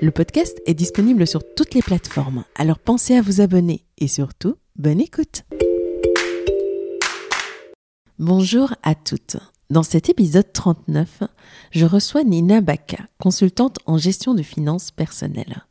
Le podcast est disponible sur toutes les plateformes, alors pensez à vous abonner et surtout, bonne écoute. Bonjour à toutes. Dans cet épisode 39, je reçois Nina Baka, consultante en gestion de finances personnelles.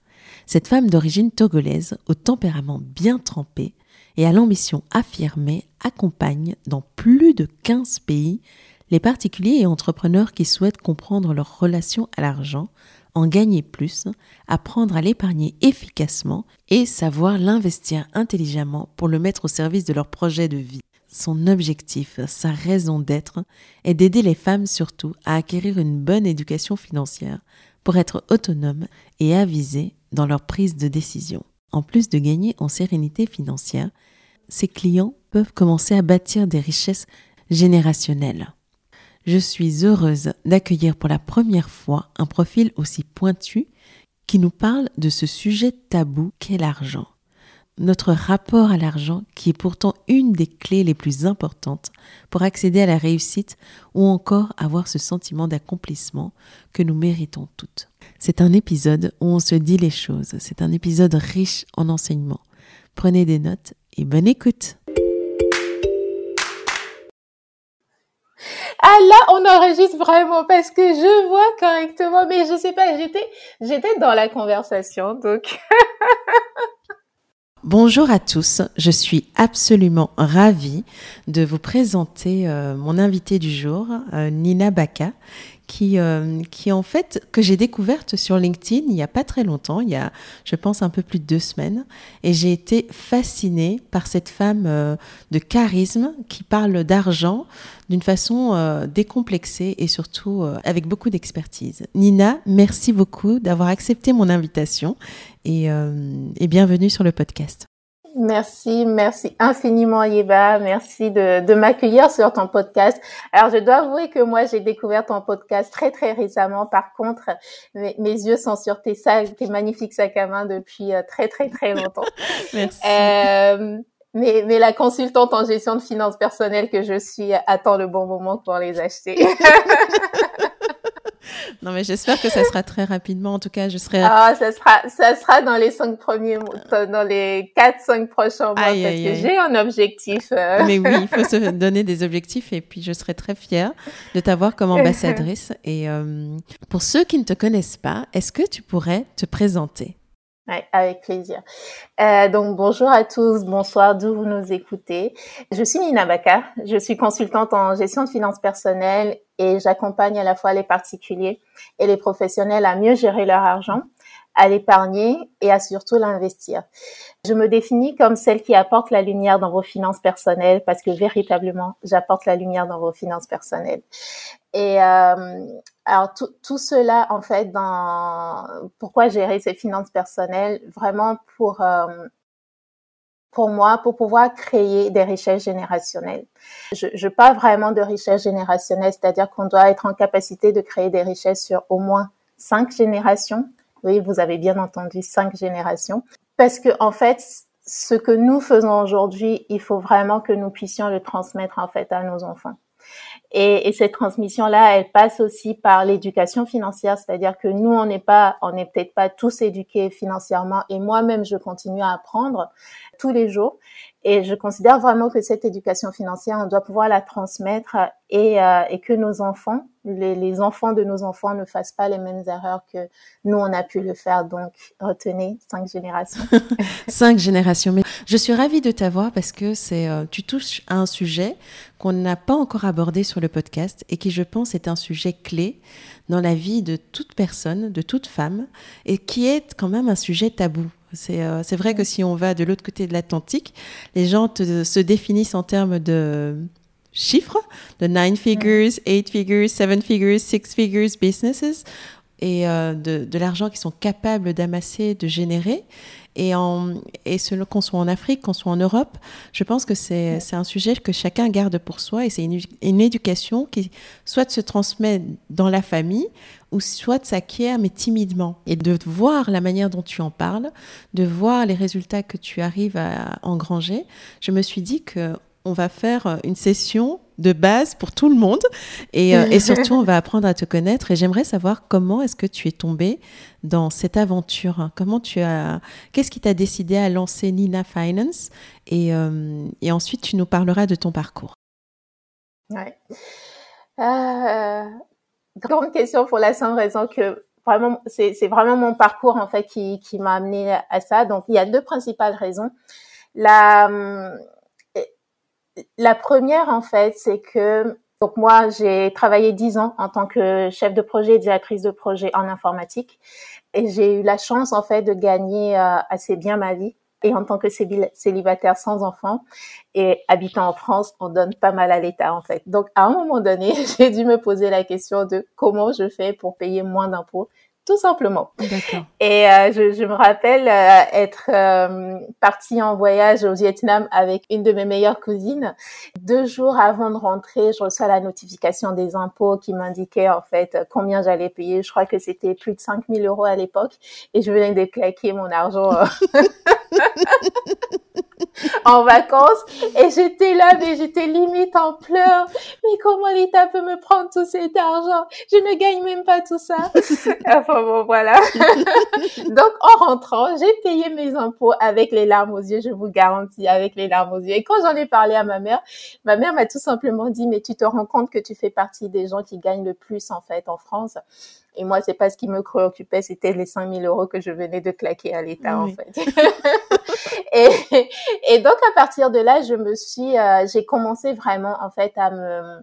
Cette femme d'origine togolaise, au tempérament bien trempé et à l'ambition affirmée, accompagne dans plus de 15 pays les particuliers et entrepreneurs qui souhaitent comprendre leur relation à l'argent en gagner plus, apprendre à l'épargner efficacement et savoir l'investir intelligemment pour le mettre au service de leur projet de vie. Son objectif, sa raison d'être, est d'aider les femmes surtout à acquérir une bonne éducation financière pour être autonomes et avisées dans leur prise de décision. En plus de gagner en sérénité financière, ses clients peuvent commencer à bâtir des richesses générationnelles je suis heureuse d'accueillir pour la première fois un profil aussi pointu qui nous parle de ce sujet tabou qu'est l'argent. Notre rapport à l'argent qui est pourtant une des clés les plus importantes pour accéder à la réussite ou encore avoir ce sentiment d'accomplissement que nous méritons toutes. C'est un épisode où on se dit les choses, c'est un épisode riche en enseignements. Prenez des notes et bonne écoute Ah là, on enregistre vraiment parce que je vois correctement, mais je sais pas, j'étais, j'étais dans la conversation, donc. Bonjour à tous, je suis absolument ravie de vous présenter euh, mon invité du jour, euh, Nina Baka, qui, euh, qui en fait, que j'ai découverte sur LinkedIn il n'y a pas très longtemps, il y a, je pense, un peu plus de deux semaines. Et j'ai été fascinée par cette femme euh, de charisme qui parle d'argent d'une façon euh, décomplexée et surtout avec beaucoup d'expertise. Nina, merci beaucoup d'avoir accepté mon invitation et, et bienvenue sur le podcast. Merci, merci infiniment Yeba, merci de, de m'accueillir sur ton podcast. Alors je dois avouer que moi j'ai découvert ton podcast très très récemment. Par contre, mes, mes yeux sont sur tes sacs, tes magnifiques sacs à main depuis euh, très très très longtemps. merci. Euh, mais, mais la consultante en gestion de finances personnelles que je suis attend le bon moment pour les acheter. non, mais j'espère que ça sera très rapidement. En tout cas, je serai. Ah, ça sera, ça sera dans les cinq premiers mois, dans les quatre, cinq prochains mois, parce que j'ai un objectif. Euh. Mais oui, il faut se donner des objectifs et puis je serai très fière de t'avoir comme ambassadrice. et euh, pour ceux qui ne te connaissent pas, est-ce que tu pourrais te présenter? Ouais, avec plaisir. Euh, donc bonjour à tous, bonsoir d'où vous nous écoutez. Je suis Nina Baka, je suis consultante en gestion de finances personnelles et j'accompagne à la fois les particuliers et les professionnels à mieux gérer leur argent, à l'épargner et à surtout l'investir. Je me définis comme celle qui apporte la lumière dans vos finances personnelles parce que véritablement, j'apporte la lumière dans vos finances personnelles. Et euh, alors tout, tout, cela, en fait, dans pourquoi gérer ses finances personnelles, vraiment pour euh, pour moi, pour pouvoir créer des richesses générationnelles. Je, je parle vraiment de richesses générationnelles, c'est-à-dire qu'on doit être en capacité de créer des richesses sur au moins cinq générations. Oui, vous avez bien entendu cinq générations, parce que en fait, ce que nous faisons aujourd'hui, il faut vraiment que nous puissions le transmettre en fait à nos enfants. Et, et cette transmission-là, elle passe aussi par l'éducation financière, c'est-à-dire que nous, on n'est pas, on n'est peut-être pas tous éduqués financièrement, et moi-même, je continue à apprendre tous les jours. Et je considère vraiment que cette éducation financière, on doit pouvoir la transmettre et, euh, et que nos enfants, les, les, enfants de nos enfants ne fassent pas les mêmes erreurs que nous, on a pu le faire. Donc, retenez cinq générations. cinq générations. Mais je suis ravie de t'avoir parce que c'est, euh, tu touches à un sujet qu'on n'a pas encore abordé sur le podcast et qui, je pense, est un sujet clé dans la vie de toute personne, de toute femme, et qui est quand même un sujet tabou. Euh, c'est vrai que si on va de l'autre côté de l'Atlantique, les gens se définissent en termes de chiffres, de nine figures, eight figures, seven figures, six figures businesses, et euh, de, de l'argent qu'ils sont capables d'amasser, de générer. Et, en, et qu'on soit en Afrique, qu'on soit en Europe, je pense que c'est un sujet que chacun garde pour soi et c'est une, une, éducation qui soit se transmet dans la famille ou soit s'acquiert mais timidement. Et de voir la manière dont tu en parles, de voir les résultats que tu arrives à engranger, je me suis dit que on va faire une session de base pour tout le monde et, euh, et surtout on va apprendre à te connaître et j'aimerais savoir comment est-ce que tu es tombée dans cette aventure comment tu as qu'est-ce qui t'a décidé à lancer Nina Finance et, euh, et ensuite tu nous parleras de ton parcours ouais. Euh, grande question pour la simple raison que vraiment, c'est vraiment mon parcours en fait qui, qui m'a amené à ça. Donc, il y a deux principales raisons. La, la première en fait, c'est que donc moi, j'ai travaillé dix ans en tant que chef de projet et directrice de projet en informatique, et j'ai eu la chance en fait de gagner euh, assez bien ma vie et en tant que célibataire sans enfant et habitant en France, on donne pas mal à l'État en fait. Donc à un moment donné, j'ai dû me poser la question de comment je fais pour payer moins d'impôts tout simplement. Et euh, je, je, me rappelle euh, être euh, partie en voyage au Vietnam avec une de mes meilleures cousines. Deux jours avant de rentrer, je reçois la notification des impôts qui m'indiquait en fait combien j'allais payer. Je crois que c'était plus de 5000 euros à l'époque et je venais de claquer mon argent. en vacances et j'étais là mais j'étais limite en pleurs mais comment l'État peut me prendre tout cet argent? Je ne gagne même pas tout ça enfin bon voilà. Donc en rentrant j'ai payé mes impôts avec les larmes aux yeux je vous garantis avec les larmes aux yeux. Et quand j'en ai parlé à ma mère ma mère m'a tout simplement dit mais tu te rends compte que tu fais partie des gens qui gagnent le plus en fait en France. Et moi, c'est pas ce qui me préoccupait, c'était les 5000 euros que je venais de claquer à l'État, en fait. et, et, donc, à partir de là, je me suis, euh, j'ai commencé vraiment, en fait, à me,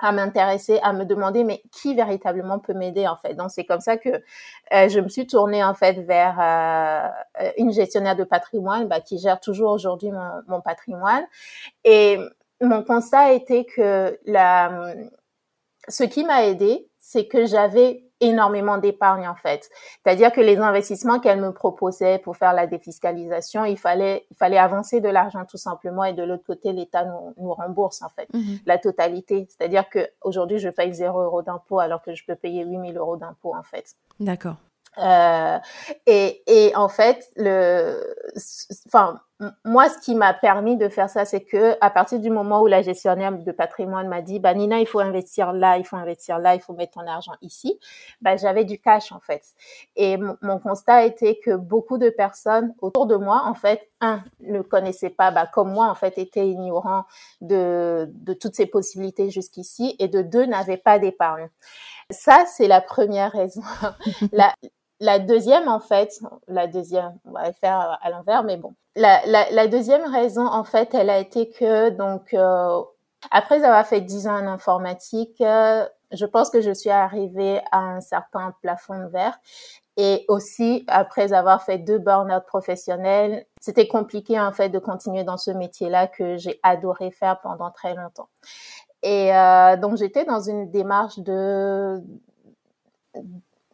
à m'intéresser, à me demander, mais qui véritablement peut m'aider, en fait. Donc, c'est comme ça que euh, je me suis tournée, en fait, vers euh, une gestionnaire de patrimoine, bah, qui gère toujours aujourd'hui mon, mon patrimoine. Et mon constat été que la, ce qui m'a aidé, c'est que j'avais énormément d'épargne en fait. C'est-à-dire que les investissements qu'elle me proposait pour faire la défiscalisation, il fallait il fallait avancer de l'argent tout simplement et de l'autre côté l'État nous, nous rembourse en fait mhm. la totalité. C'est-à-dire que aujourd'hui je paye 0 euros d'impôt alors que je peux payer 8000 euros d'impôt en fait. D'accord. Euh, et, et en fait, le, enfin, moi, ce qui m'a permis de faire ça, c'est que à partir du moment où la gestionnaire de patrimoine m'a dit, bah Nina, il faut investir là, il faut investir là, il faut mettre ton argent ici, bah j'avais du cash en fait. Et mon constat était que beaucoup de personnes autour de moi, en fait, un, ne connaissaient pas, bah comme moi, en fait, étaient ignorants de de toutes ces possibilités jusqu'ici, et de deux, n'avaient pas d'épargne. Ça, c'est la première raison. la, la deuxième, en fait, la deuxième, on va faire à l'envers, mais bon. La, la, la, deuxième raison, en fait, elle a été que, donc, euh, après avoir fait dix ans en informatique, euh, je pense que je suis arrivée à un certain plafond de verre. Et aussi, après avoir fait deux burn-out professionnels, c'était compliqué, en fait, de continuer dans ce métier-là que j'ai adoré faire pendant très longtemps. Et euh, donc, j'étais dans une démarche de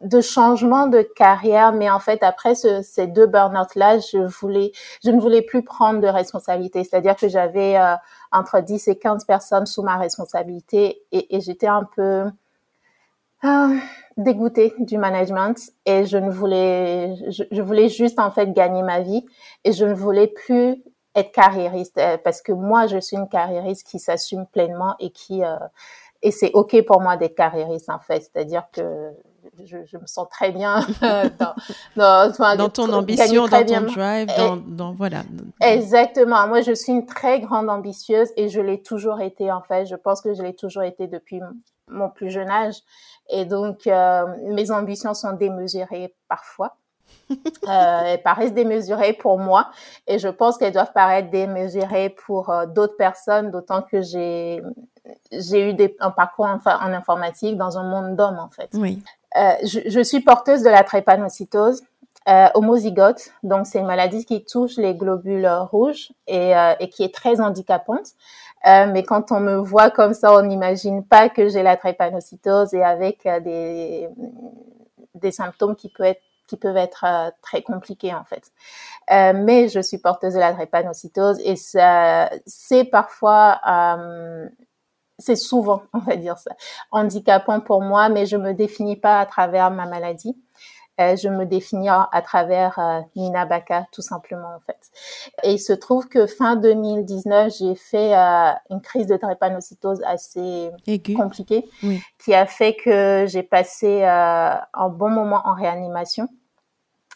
de changement de carrière, mais en fait après ce, ces deux burn-out là, je voulais, je ne voulais plus prendre de responsabilité. C'est-à-dire que j'avais euh, entre 10 et 15 personnes sous ma responsabilité et, et j'étais un peu euh, dégoûtée du management et je ne voulais, je, je, voulais juste en fait gagner ma vie et je ne voulais plus être carriériste euh, parce que moi je suis une carriériste qui s'assume pleinement et qui euh, et c'est ok pour moi d'être carriériste en fait, c'est-à-dire que je, je, me sens très bien dans, dans, dans ton ambition, dans ton drive, dans, dans, voilà. Exactement. Moi, je suis une très grande ambitieuse et je l'ai toujours été en fait. Je pense que je l'ai toujours été depuis mon plus jeune âge. Et donc, euh, mes ambitions sont démesurées parfois. euh, elles paraissent démesurées pour moi et je pense qu'elles doivent paraître démesurées pour euh, d'autres personnes, d'autant que j'ai j'ai eu des, un parcours en, en, informatique dans un monde d'hommes en fait. Oui. Euh, je, je, suis porteuse de la trépanocytose euh, homozygote, donc c'est une maladie qui touche les globules rouges et, euh, et qui est très handicapante. Euh, mais quand on me voit comme ça, on n'imagine pas que j'ai la trépanocytose et avec euh, des, des symptômes qui peuvent être qui peuvent être très compliqués en fait. Euh, mais je suis porteuse de la drépanocytose et c'est parfois, euh, c'est souvent, on va dire ça, handicapant pour moi, mais je me définis pas à travers ma maladie. Euh, je me définis à travers euh, Nina Baka, tout simplement en fait. Et il se trouve que fin 2019, j'ai fait euh, une crise de drépanocytose assez compliquée, qui a fait que j'ai passé un bon moment en réanimation.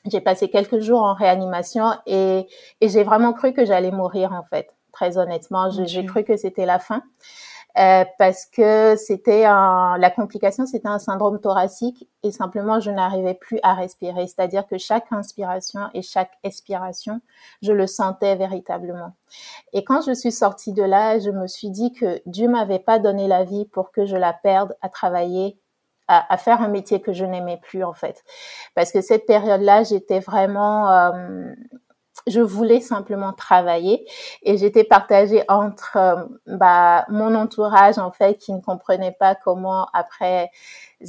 J'ai passé quelques jours en réanimation et, et j'ai vraiment cru que j'allais mourir en fait. Très honnêtement, j'ai cru que c'était la fin. Euh, parce que c'était un, la complication, c'était un syndrome thoracique et simplement je n'arrivais plus à respirer. C'est-à-dire que chaque inspiration et chaque expiration, je le sentais véritablement. Et quand je suis sortie de là, je me suis dit que Dieu m'avait pas donné la vie pour que je la perde à travailler à, faire un métier que je n'aimais plus en fait. Parce que cette période-là, j'étais vraiment, euh, je voulais simplement travailler et j'étais partagée entre euh, bah, mon entourage en fait qui ne comprenait pas comment après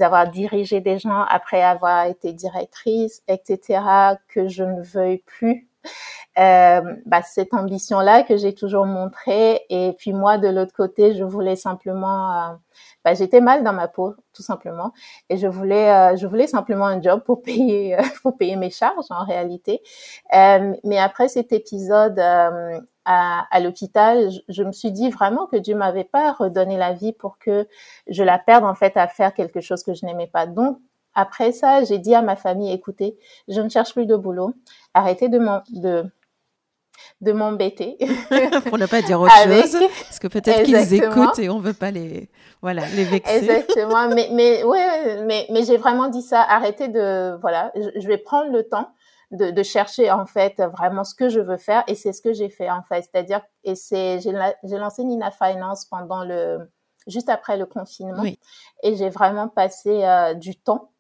avoir dirigé des gens, après avoir été directrice, etc., que je ne veuille plus euh, bah, cette ambition-là que j'ai toujours montrée. Et puis moi, de l'autre côté, je voulais simplement euh, bah, j'étais mal dans ma peau tout simplement et je voulais euh, je voulais simplement un job pour payer euh, pour payer mes charges en réalité euh, mais après cet épisode à, à l'hôpital je, je, me suis dit vraiment que Dieu m'avait pas redonné la vie pour que je la perde en fait à faire quelque chose que je n'aimais pas donc après ça, j'ai dit à ma famille, écoutez, je ne cherche plus de boulot. Arrêtez de, de, de m'embêter. Pour ne pas dire autre chose. Parce que peut-être qu'ils écoutent et on veut pas les, voilà, les vexer. Exactement. mais, mais, ouais, mais, mais j'ai vraiment dit ça. Arrêtez de, voilà, je, vais prendre le temps de, de, chercher, en fait, vraiment ce que je veux faire. Et c'est ce que j'ai fait, en fait. C'est-à-dire, et c'est, j'ai lancé Nina Finance pendant le, juste après le confinement. Et j'ai vraiment passé euh, du temps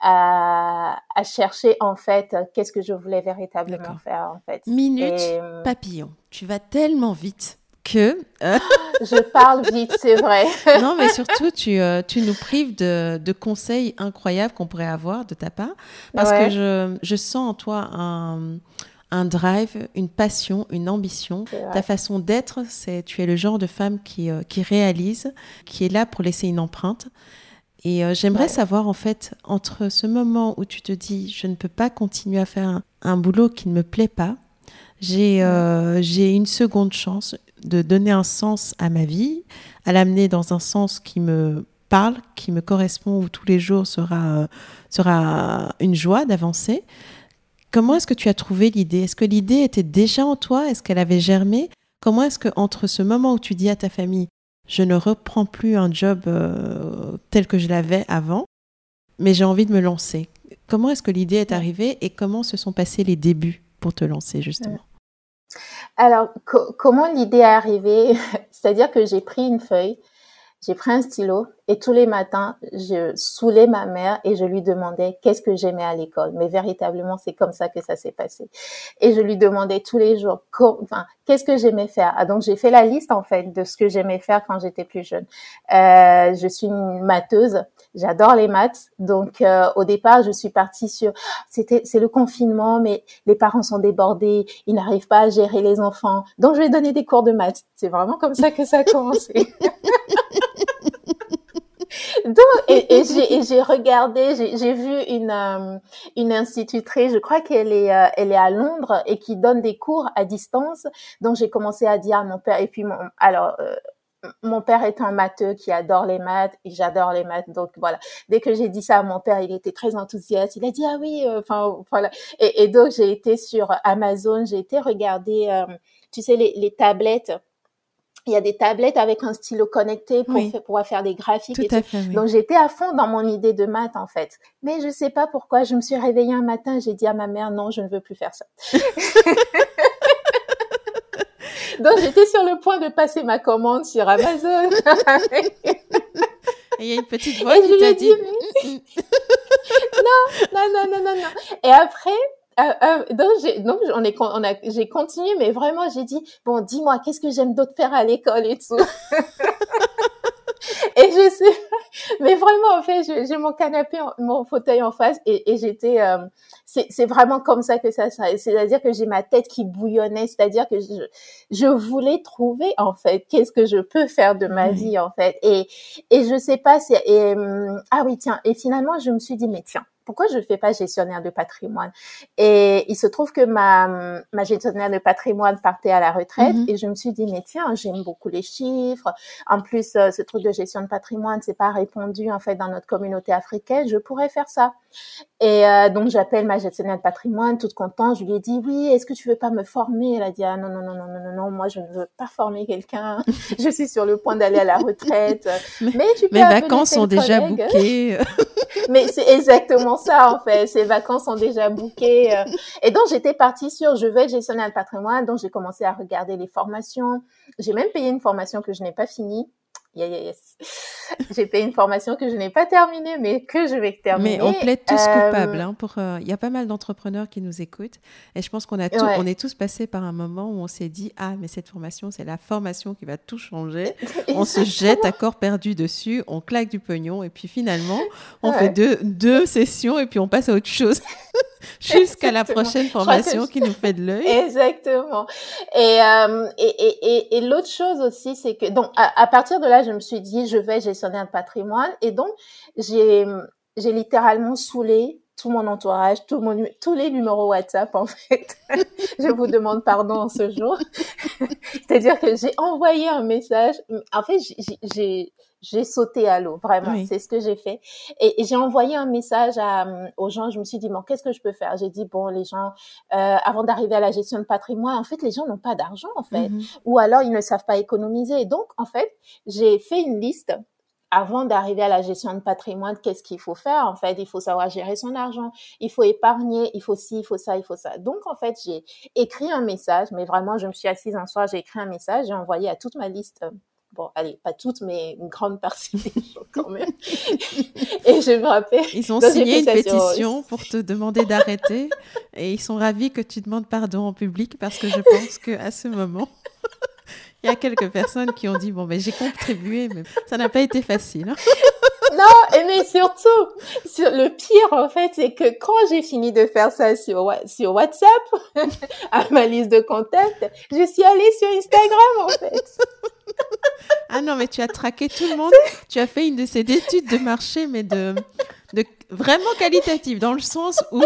à, à, chercher en fait qu'est-ce que je voulais véritablement faire en fait. Minute euh, papillon. Tu vas tellement vite que euh, je parle vite, c'est vrai. non, mais surtout tu, tu nous prives de, de conseils incroyables qu'on pourrait avoir de ta part parce que je, je sens en toi un un drive, une passion, une ambition. Ta façon d'être, c'est tu es le genre de femme qui, euh, qui réalise, qui est là pour laisser une empreinte. Et euh, j'aimerais savoir, en fait, entre ce moment où tu te dis, je ne peux pas continuer à faire un, boulot qui ne me plaît pas, j'ai euh, j'ai une seconde chance de donner un sens à ma vie, à l'amener dans un sens qui me parle, qui me correspond, où tous les jours sera, sera une joie d'avancer. Comment est-ce que tu as trouvé l'idée? Est-ce que l'idée était déjà en toi? Est-ce qu'elle avait germé? Comment est-ce que entre ce moment où tu dis à ta famille je ne reprends plus un job euh, tel que je l'avais avant, mais j'ai envie de me lancer? Comment est-ce que l'idée est arrivée et comment se sont passés les débuts pour te lancer justement? Alors, comment l'idée est arrivée? C'est-à-dire que j'ai pris une feuille, j'ai pris un stylo et tous les matins, je saoulais ma mère et je lui demandais qu'est-ce que j'aimais à l'école. Mais véritablement, c'est comme ça que ça s'est passé. Et je lui demandais tous les jours, qu'est-ce que j'aimais faire? Ah, donc j'ai fait la liste en fait de ce que j'aimais faire quand j'étais plus jeune. Euh, je suis une matheuse. J'adore les maths. Donc euh, au départ, je suis partie sur c'était c'est le confinement, mais les parents sont débordés, ils n'arrivent pas à gérer les enfants. Donc je vais donner des cours de maths. C'est vraiment comme ça que ça a commencé. Donc, et, et j'ai regardé, j'ai vu une, euh, une institutrice, je crois qu'elle est, euh, elle est à Londres et qui donne des cours à distance. Donc, j'ai commencé à dire à mon père, et puis mon, alors, euh, mon père est un matheux qui adore les maths et j'adore les maths. Donc voilà, dès que j'ai dit ça à mon père, il était très enthousiaste. Il a dit ah oui, euh, enfin voilà. Et, et, donc j'ai été sur Amazon, j'ai été regarder, euh, tu sais les, les tablettes il y a des tablettes avec un stylo connecté pour pouvoir faire des graphiques. Tout à fait, Donc j'étais à fond dans mon idée de maths en fait. Mais je sais pas pourquoi, je me suis réveillée un matin, j'ai dit à ma mère non, je ne veux plus faire ça. Donc j'étais sur le point de passer ma commande sur Amazon. Et il y a une petite voix qui t'a dit non, non, non, non, non, non. Et après, euh, euh, donc j'ai donc on est on a j'ai continué mais vraiment j'ai dit bon dis-moi qu'est-ce que j'aime d'autre faire à l'école et tout. Et je sais mais vraiment en fait j'ai mon canapé mon fauteuil en face et, et j'étais euh, c'est c'est vraiment comme ça que ça, ça c'est-à-dire que j'ai ma tête qui bouillonnait c'est-à-dire que je je voulais trouver en fait qu'est-ce que je peux faire de ma vie en fait. Et et je sais pas c'est et hum, ah oui tiens et finalement je me suis dit mais tiens pourquoi je ne fais pas gestionnaire de patrimoine? Et il se trouve que ma, ma gestionnaire de patrimoine partait à la retraite mhm. et je me suis dit, mais tiens, j'aime beaucoup les chiffres. En plus, euh, ce truc de gestion de patrimoine, c'est pas répondu en fait dans notre communauté africaine. Je pourrais faire ça. Et euh, donc, j'appelle ma gestionnaire de patrimoine, toute contente. Je lui ai dit, oui, est-ce que tu veux pas me former? Elle a dit, ah non, non, non, non, non, non, non, moi, je ne veux pas former quelqu'un. je suis sur le point d'aller à la retraite. mais, tu peux Mes vacances sont déjà bouquées. mais c'est exactement ça, en fait. Ces vacances sont déjà bouquées. Euh. Et donc, j'étais partie sur, je vais gestionner le patrimoine. Donc, j'ai commencé à regarder les formations. J'ai même payé une formation que je n'ai pas finie. Yeah, yeah, yes. J'ai payé une formation que je n'ai pas terminée, mais que je vais terminer. Mais on plaide tous euh, coupables. Hein, pour, euh, il y a pas mal d'entrepreneurs qui nous écoutent. Et je pense qu'on a on est tous passés par un moment où on s'est dit Ah, mais cette formation, c'est la formation qui va tout changer. on se jette à corps perdu dessus, on claque du pognon. Et puis finalement, on fait deux, deux sessions et puis on passe à autre chose. Jusqu'à la prochaine formation qui nous fait de l'œil. Exactement. Et, euh, et, et, et, l'autre chose aussi, c'est que, donc, à, à partir de là, je me suis dit, je vais gestionner de patrimoine. Et donc, j'ai, j'ai littéralement saoulé tout mon entourage, tout mon, tous les numéros WhatsApp, en fait. je vous demande pardon en ce jour. C'est-à-dire que j'ai envoyé un message. En fait, j'ai, j'ai sauté à l'eau, vraiment. C'est ce que j'ai fait. Et, j'ai envoyé un message à, aux gens. Je me suis dit, bon, qu'est-ce que je peux faire? J'ai dit, bon, les gens, euh, avant d'arriver à la gestion de patrimoine, en fait, les gens n'ont pas d'argent, en fait. Mm-hmm. Ou alors, ils ne savent pas économiser. donc, en fait, j'ai fait une liste avant d'arriver à la gestion de patrimoine, qu'est-ce qu'il faut faire En fait, il faut savoir gérer son argent, il faut épargner, il faut ci, il faut ça, il faut ça. Donc, en fait, j'ai écrit un message, mais vraiment, je me suis assise un soir, j'ai écrit un message, j'ai envoyé à toute ma liste bon, allez, pas toutes, mais une grande partie des gens quand même. et je me rappelle. Ils ont signé une pétition pour te demander d'arrêter et ils sont ravis que tu demandes pardon en public parce que je pense qu'à ce moment, il y a quelques personnes qui ont dit bon, ben j'ai contribué, mais ça n'a pas été facile. Hein. non, et mais surtout, sur le pire en fait, c'est que quand j'ai fini de faire ça sur, sur WhatsApp, à ma liste de contacts, je suis allée sur Instagram en fait. ah non, mais tu as traqué tout le monde. Tu as fait une de ces études de marché, mais de, de vraiment qualitative, dans le sens où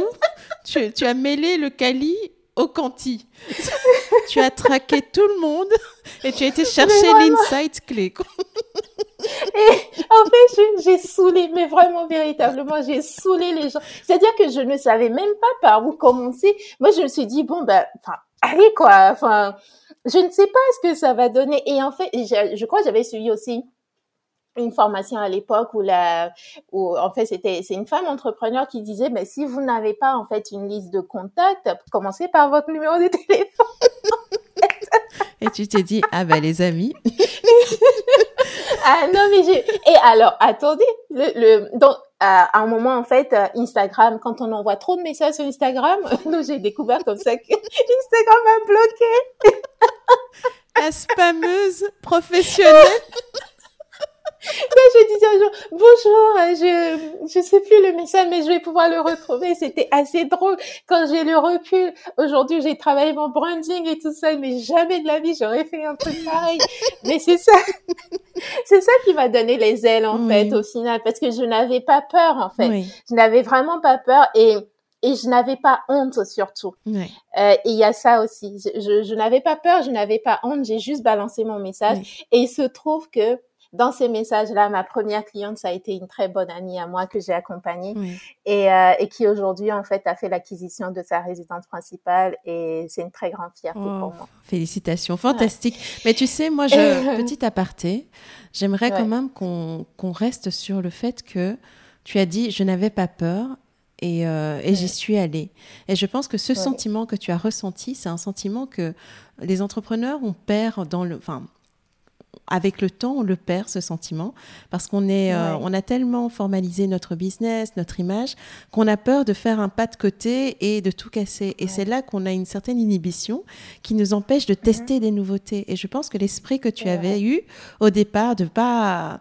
tu, tu as mêlé le quali au quanti. tu as traqué tout le monde et tu as été chercher l'insight clé. Et en fait, j'ai saoulé, mais vraiment, véritablement, j'ai saoulé les gens. C'est-à-dire que je ne savais même pas par où commencer. Moi, je me suis dit, bon, ben, enfin, allez, quoi. Enfin, je ne sais pas ce que ça va donner. Et en fait, je, je crois que j'avais suivi aussi une formation à l'époque où la où en fait c'était c'est une femme entrepreneur qui disait mais si vous n'avez pas en fait une liste de contacts commencez par votre numéro de téléphone. Et tu t'es dit ah ben les amis. Ah non mais j'ai et alors attendez le, le donc à un moment en fait Instagram quand on envoie trop de messages sur Instagram nous j'ai découvert comme ça que Instagram a bloqué. La spameuse professionnelle je disais un jour, bonjour, euh, je, je sais plus le message, mais je vais pouvoir le retrouver. C'était assez drôle. Quand j'ai le recul, aujourd'hui, j'ai travaillé mon branding et tout ça, mais jamais de la vie, j'aurais fait un truc pareil. mais c'est ça, c'est ça qui m'a donné les ailes, en fait, au final, parce que je n'avais pas peur, en fait. Je n'avais vraiment pas peur et, et je n'avais pas honte surtout. Euh, et il y a ça aussi. Je, je, n'avais pas peur, je n'avais pas honte, j'ai juste balancé mon message. Et il se trouve que dans ces messages-là, ma première cliente, ça a été une très bonne amie à moi que j'ai accompagnée et, euh, et, qui aujourd'hui, en fait, a fait l'acquisition de sa résidence principale et c'est une très grande fierté pour oh, moi. Félicitations, fantastique. Mais tu sais, moi, je, petit aparté, j'aimerais quand même qu'on reste sur le fait que tu as dit, je n'avais pas peur et, euh, et j'y suis allée. Et je pense que ce sentiment que tu as ressenti, c'est un sentiment que les entrepreneurs, on perd dans le... Enfin, avec le temps, on le perd ce sentiment parce qu'on est, euh, on a tellement formalisé notre business, notre image, qu'on a peur de faire un pas de côté et de tout casser. Et c'est là qu'on a une certaine inhibition qui nous empêche de mhm. tester des nouveautés. Et je pense que l'esprit que tu avais eu au départ de pas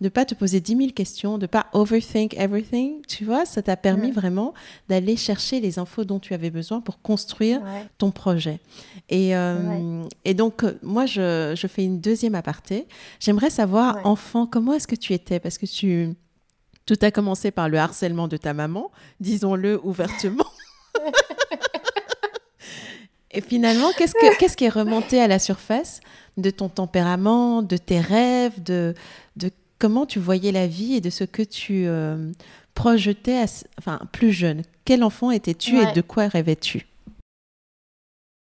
ne pas te poser 10 000 questions, de pas overthink everything, tu vois, ça t'a permis vraiment d'aller chercher les infos dont tu avais besoin pour construire ton projet. Et, euh, et donc, euh, moi, je, je, fais une deuxième aparté. J'aimerais savoir, enfant, comment est-ce que tu étais? Parce que tu... Tout a commencé par le harcèlement de ta maman, disons-le ouvertement. Et finalement, qu'est-ce, que, qu'est-ce qui est remonté à la surface de ton tempérament, de tes rêves, de, de comment tu voyais la vie et de ce que tu euh, projetais enfin, plus jeune? Quel enfant étais-tu et de quoi rêvais-tu?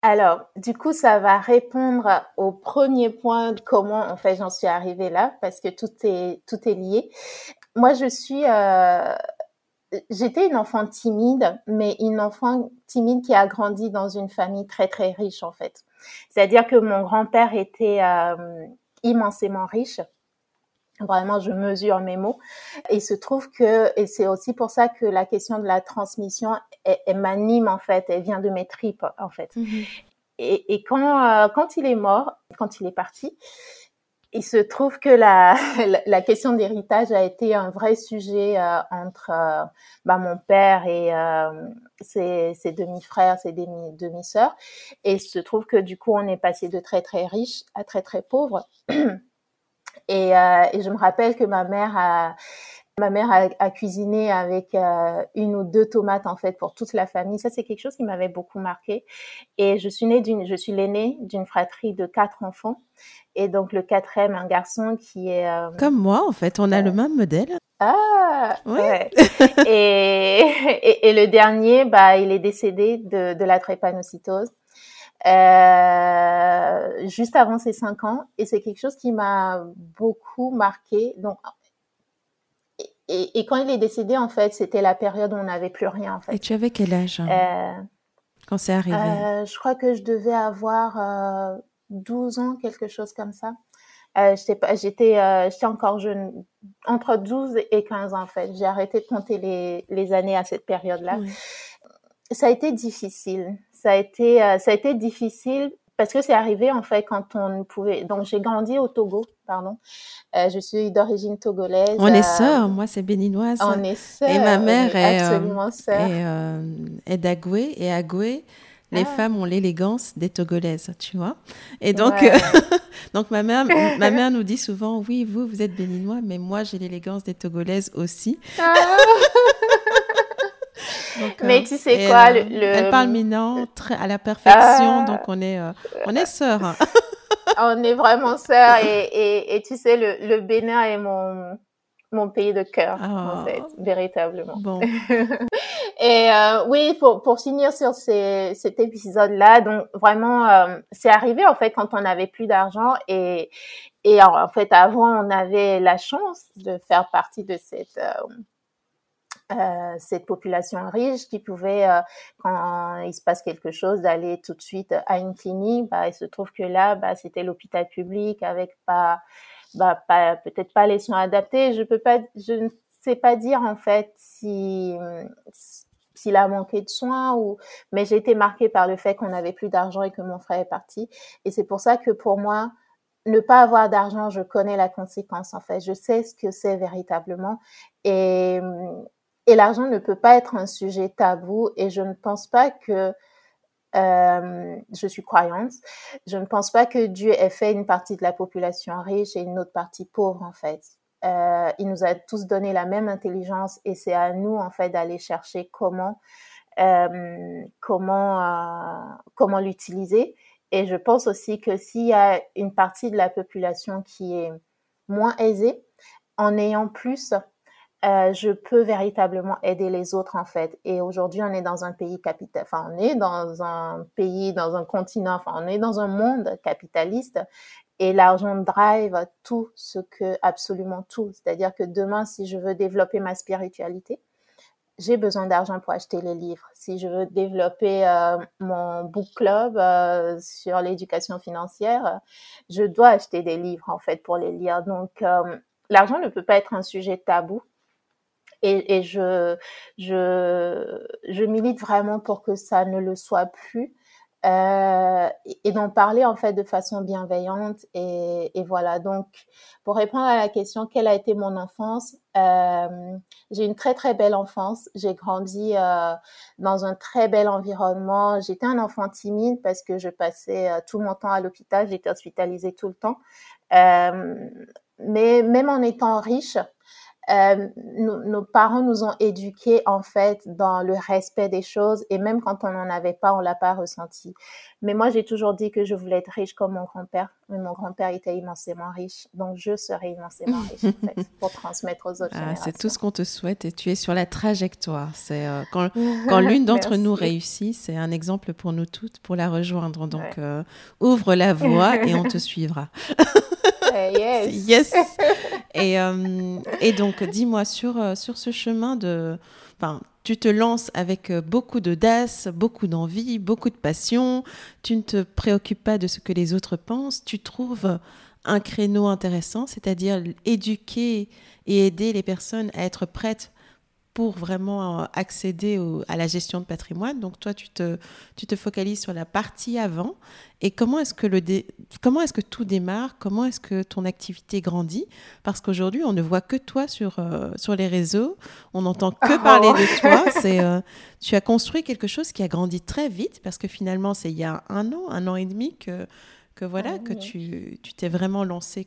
Alors, du coup, ça va répondre au premier point de comment en fait j'en suis arrivée là, parce que tout est tout est lié. Moi, je suis, euh, j'étais une enfant timide, mais une enfant timide qui a grandi dans une famille très très riche en fait. C'est-à-dire que mon grand-père était euh, immensément riche Vraiment, je mesure mes mots. Et il se trouve que, et c'est aussi pour ça que la question de la transmission, elle, m'anime en fait, elle vient de mes tripes en fait. Mhm. Et, et, quand, euh, quand il est mort, quand il est parti, il se trouve que la, la question d'héritage a été un vrai sujet euh, entre euh, bah, mon père et ses, ses demi-frères, ses demi-sœurs. et il se trouve que du coup, on est passé de très très riche à très très pauvre. Et, euh, et, je me rappelle que ma mère a, ma mère a, cuisiné avec euh, une ou deux tomates en fait pour toute la famille. Ça c'est quelque chose qui m'avait beaucoup marqué. Et je suis née d'une, je suis l'aînée d'une fratrie de quatre enfants. Et donc le quatrième, un garçon qui est euh, comme moi en fait. On a le même modèle. Ah ouais. et, et, et, le dernier, bah il est décédé de, de la drépanocytose euh, juste avant ses cinq ans. Et c'est quelque chose qui m'a beaucoup marqué. Donc, et, et, quand il est décédé, en fait, c'était la période où on n'avait plus rien, en fait. Et tu avais quel âge hein, euh, quand c'est arrivé? euh, Je crois que je devais avoir euh, 12 ans, quelque chose comme ça. J'étais encore jeune entre 12 et 15 ans en fait j'ai arrêté de compter les, les années à cette période là ça a été difficile ça a été, euh, ça a été difficile parce que c'est arrivé en fait quand on pouvait. Donc j'ai grandi au Togo, pardon. Euh, je suis d'origine togolaise. On est euh, sœurs, moi c'est béninoise. On est sœurs. Et ma mère est, absolument est, d'Agoué et Agoué. Les ah. femmes ont l'élégance des Togolaises, tu vois. Et donc, donc ma mère, ma mère nous dit souvent, oui, vous, vous êtes béninois, mais moi, j'ai l'élégance des Togolaises aussi. Ah. Mais euh, tu sais quoi, le, Elle parle maintenant très à la perfection, ah. donc on est, euh, on est sœurs. on est vraiment sœurs et, et, et, tu sais, le, le Bénin est mon, mon pays de cœur, en ah. fait, véritablement. Bon. et euh, oui, pour, pour finir sur ces, cet épisode-là, donc vraiment, euh, c'est arrivé en fait quand on n'avait plus d'argent et, et en fait avant on avait la chance de faire partie de cette euh, cette population riche qui pouvait, euh, quand il se passe quelque chose, d'aller tout de suite à une clinique. Bah, il se trouve que là, bah, c'était l'hôpital public avec pas, bah, pas peut-être pas les soins adaptés. Je peux pas, je ne sais pas dire en fait si s'il a manqué de soins ou mais j'ai été marquée par le fait qu'on n'avait plus d'argent et que mon frère est parti et c'est pour ça que pour moi ne pas avoir d'argent, je connais la conséquence en fait, je sais ce que c'est véritablement et et l'argent ne peut pas être un sujet tabou et je ne pense pas que euh, je suis croyante. Je ne pense pas que Dieu ait fait une partie de la population riche et une autre partie pauvre en fait. Euh, il nous a tous donné la même intelligence et c'est à nous en fait d'aller chercher comment comment comment l'utiliser. Et je pense aussi que s'il y a une partie de la population qui est moins aisée, en ayant plus, euh, je peux véritablement aider les autres en fait. Et aujourd'hui, on est dans un pays capital, enfin, on est dans un pays, dans un continent, enfin, on est dans un monde capitaliste. Et l'argent drive tout ce que, absolument tout. C'est-à-dire que demain, si je veux développer ma spiritualité, j'ai besoin d'argent pour acheter les livres. Si je veux développer euh, mon book club euh, sur l'éducation financière, je dois acheter des livres en fait pour les lire. Donc l'argent ne peut pas être un sujet tabou et, et je, je, je milite vraiment pour que ça ne le soit plus. Euh, et d'en parler en fait de façon bienveillante et, et, voilà. Donc pour répondre à la question quelle a été mon enfance euh, j'ai une très très belle enfance. J'ai grandi euh, dans un très bel environnement. J'étais un enfant timide parce que je passais euh, tout mon temps à l'hôpital. J'étais hospitalisée tout le temps. Euh, mais même en étant riche euh, nos, parents nous ont éduqués en fait dans le respect des choses et même quand on n'en avait pas, on l'a pas ressenti. Mais moi, j'ai toujours dit que je voulais être riche comme mon grand-père. Mais mon grand-père était immensément riche, donc je serai immensément riche en fait, pour transmettre aux autres ah, C'est tout ce qu'on te souhaite et tu es sur la trajectoire. C'est euh, quand, quand l'une d'entre nous réussit, c'est un exemple pour nous toutes pour la rejoindre. Donc euh, ouvre la voie et on te suivra. yes. yes. Et, euh, et donc, dis-moi, sur, euh, sur ce chemin de... Enfin, tu te lances avec euh, beaucoup d'audace, beaucoup d'envie, beaucoup de passion. Tu ne te préoccupes pas de ce que les autres pensent. Tu trouves un créneau intéressant, c'est-à-dire éduquer et aider les personnes à être prêtes pour vraiment euh, accéder à la gestion de patrimoine. Donc toi, tu te, tu te focalises sur la partie avant. Et comment est-ce que, le comment est-ce que tout démarre? Comment est-ce que ton activité grandit? Parce qu'aujourd'hui, on ne voit que toi sur, euh, sur les réseaux. On n'entend que ah parler de toi. C'est, euh, tu as construit quelque chose qui a grandi très vite parce que finalement, c'est il y a un an, un an et demi que, que voilà, ah que tu, tu t'es vraiment lancé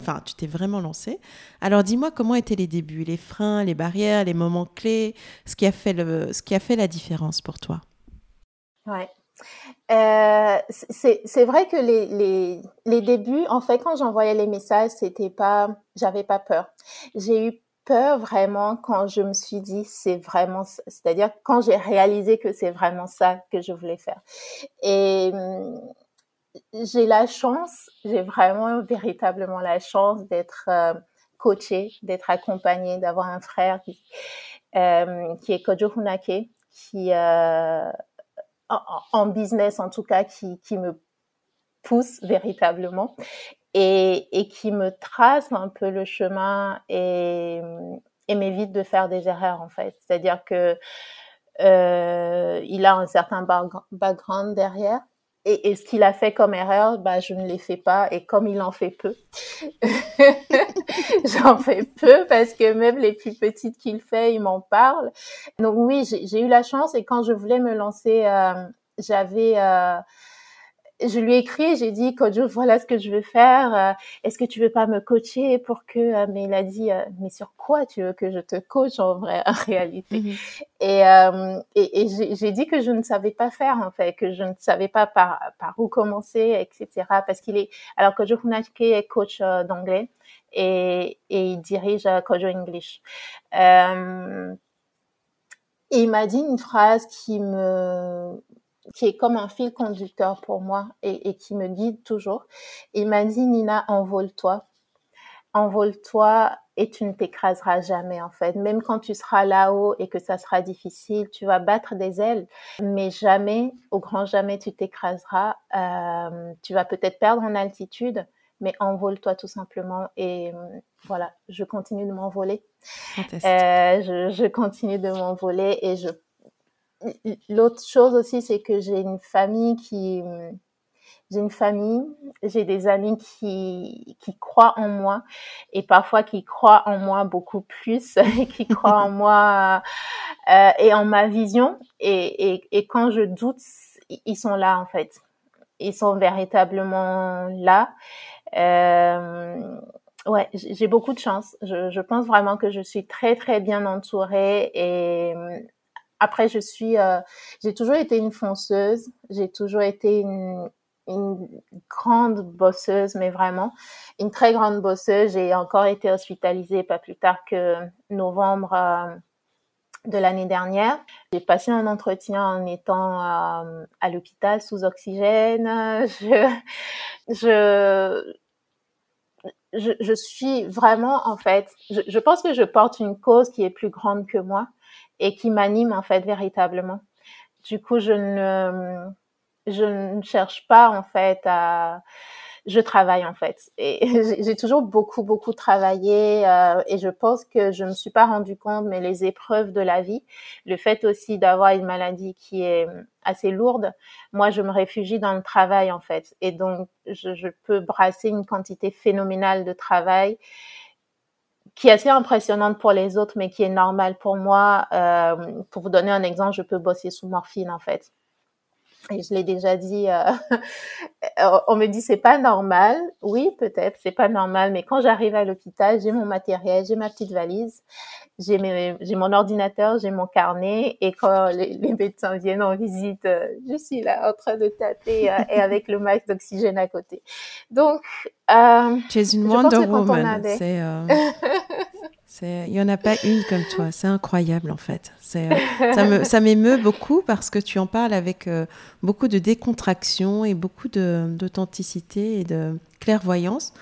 enfin, tu t'es vraiment lancé. Alors dis-moi comment étaient les débuts, les freins, les barrières, les moments clés, ce qui a fait, le, ce qui a fait la différence pour toi? Ouais. Euh, c'est vrai que les, les, les, débuts, en fait, quand j'envoyais les messages, c'était pas, j'avais pas peur. J'ai eu peur vraiment quand je me suis dit c'est vraiment, c'est-à-dire quand j'ai réalisé que c'est vraiment ça que je voulais faire. Et hum, j'ai la chance, j'ai vraiment véritablement la chance d'être euh, coachée, d'être accompagnée, d'avoir un frère qui, euh, qui est Kojo Hunake, qui euh, en, business en tout cas, qui, qui me pousse véritablement et, et qui me trace un peu le chemin et, et m'évite de faire des erreurs en fait. C'est-à-dire que euh, il a un certain background derrière et, et, ce qu'il a fait comme erreur, bah, je ne l'ai fait pas. Et comme il en fait peu, j'en fais peu parce que même les plus petites qu'il fait, il m'en parle. Donc oui, j'ai eu la chance. Et quand je voulais me lancer, euh, j'avais euh, je lui ai écrit, j'ai dit, Kojo, voilà ce que je veux faire. Euh, est-ce que tu veux pas me coacher pour que, euh, mais il a dit, euh, mais sur quoi tu veux que je te coach en vrai, en réalité? Mhm. Et, et, et j'ai dit que je ne savais pas faire, en fait, que je ne savais pas par, par où commencer, etc. Parce qu'il est, alors Kojo Funake est coach d'anglais et, et il dirige Kojo English. Euh, et il m'a dit une phrase qui me qui est comme un fil conducteur pour moi et, et qui me guide toujours. Il m'a dit, Nina, envole-toi. Envole-toi et tu ne t'écraseras jamais en fait. Même quand tu seras là-haut et que ça sera difficile, tu vas battre des ailes, mais jamais, au grand jamais, tu t'écraseras. Euh, tu vas peut-être perdre en altitude, mais envole-toi tout simplement. Et voilà, je continue de m'envoler. Euh, je, je continue de m'envoler et je l'autre chose aussi, c'est que j'ai une famille qui, j'ai une famille, j'ai des amis qui, qui croient en moi et parfois qui croient en moi beaucoup plus, qui croient en moi euh, et en ma vision. Et, et, et quand je doute, ils sont là en fait. Ils sont véritablement là. Euh, ouais, j'ai beaucoup de chance. Je, je pense vraiment que je suis très très bien entourée et après, je suis, j'ai toujours été une fonceuse, j'ai toujours été une, une grande bosseuse, mais vraiment une très grande bosseuse. J'ai encore été hospitalisée pas plus tard que novembre euh, de l'année dernière. J'ai passé un entretien en étant euh, à l'hôpital sous oxygène. Je, je, je, suis vraiment, en fait, je, je pense que je porte une cause qui est plus grande que moi et qui m'anime, en fait, véritablement. Du coup, je ne, je ne cherche pas en fait à je travaille en fait et j'ai toujours beaucoup beaucoup travaillé euh, et je pense que je me suis pas rendu compte mais les épreuves de la vie le fait aussi d'avoir une maladie qui est assez lourde moi je me réfugie dans le travail en fait et donc je, je peux brasser une quantité phénoménale de travail qui est assez impressionnante pour les autres mais qui est normale pour moi. Euh, pour vous donner un exemple je peux bosser sous morphine en fait et je l'ai déjà dit, euh, on me dit c'est pas normal. Oui, peut-être, c'est pas normal, mais quand j'arrive à l'hôpital, j'ai mon matériel, j'ai ma petite valise, j'ai mon ordinateur, j'ai mon carnet, et quand les, médecins viennent en visite, euh, je suis là en train de taper euh, et avec le masque d'oxygène à côté. Donc, tu es une Wonder Woman. C'est il n'y en a pas une comme toi. C'est incroyable, en fait. Euh, ça m'émeut beaucoup parce que tu en parles avec euh, beaucoup de décontraction et beaucoup d'authenticité et de clairvoyance.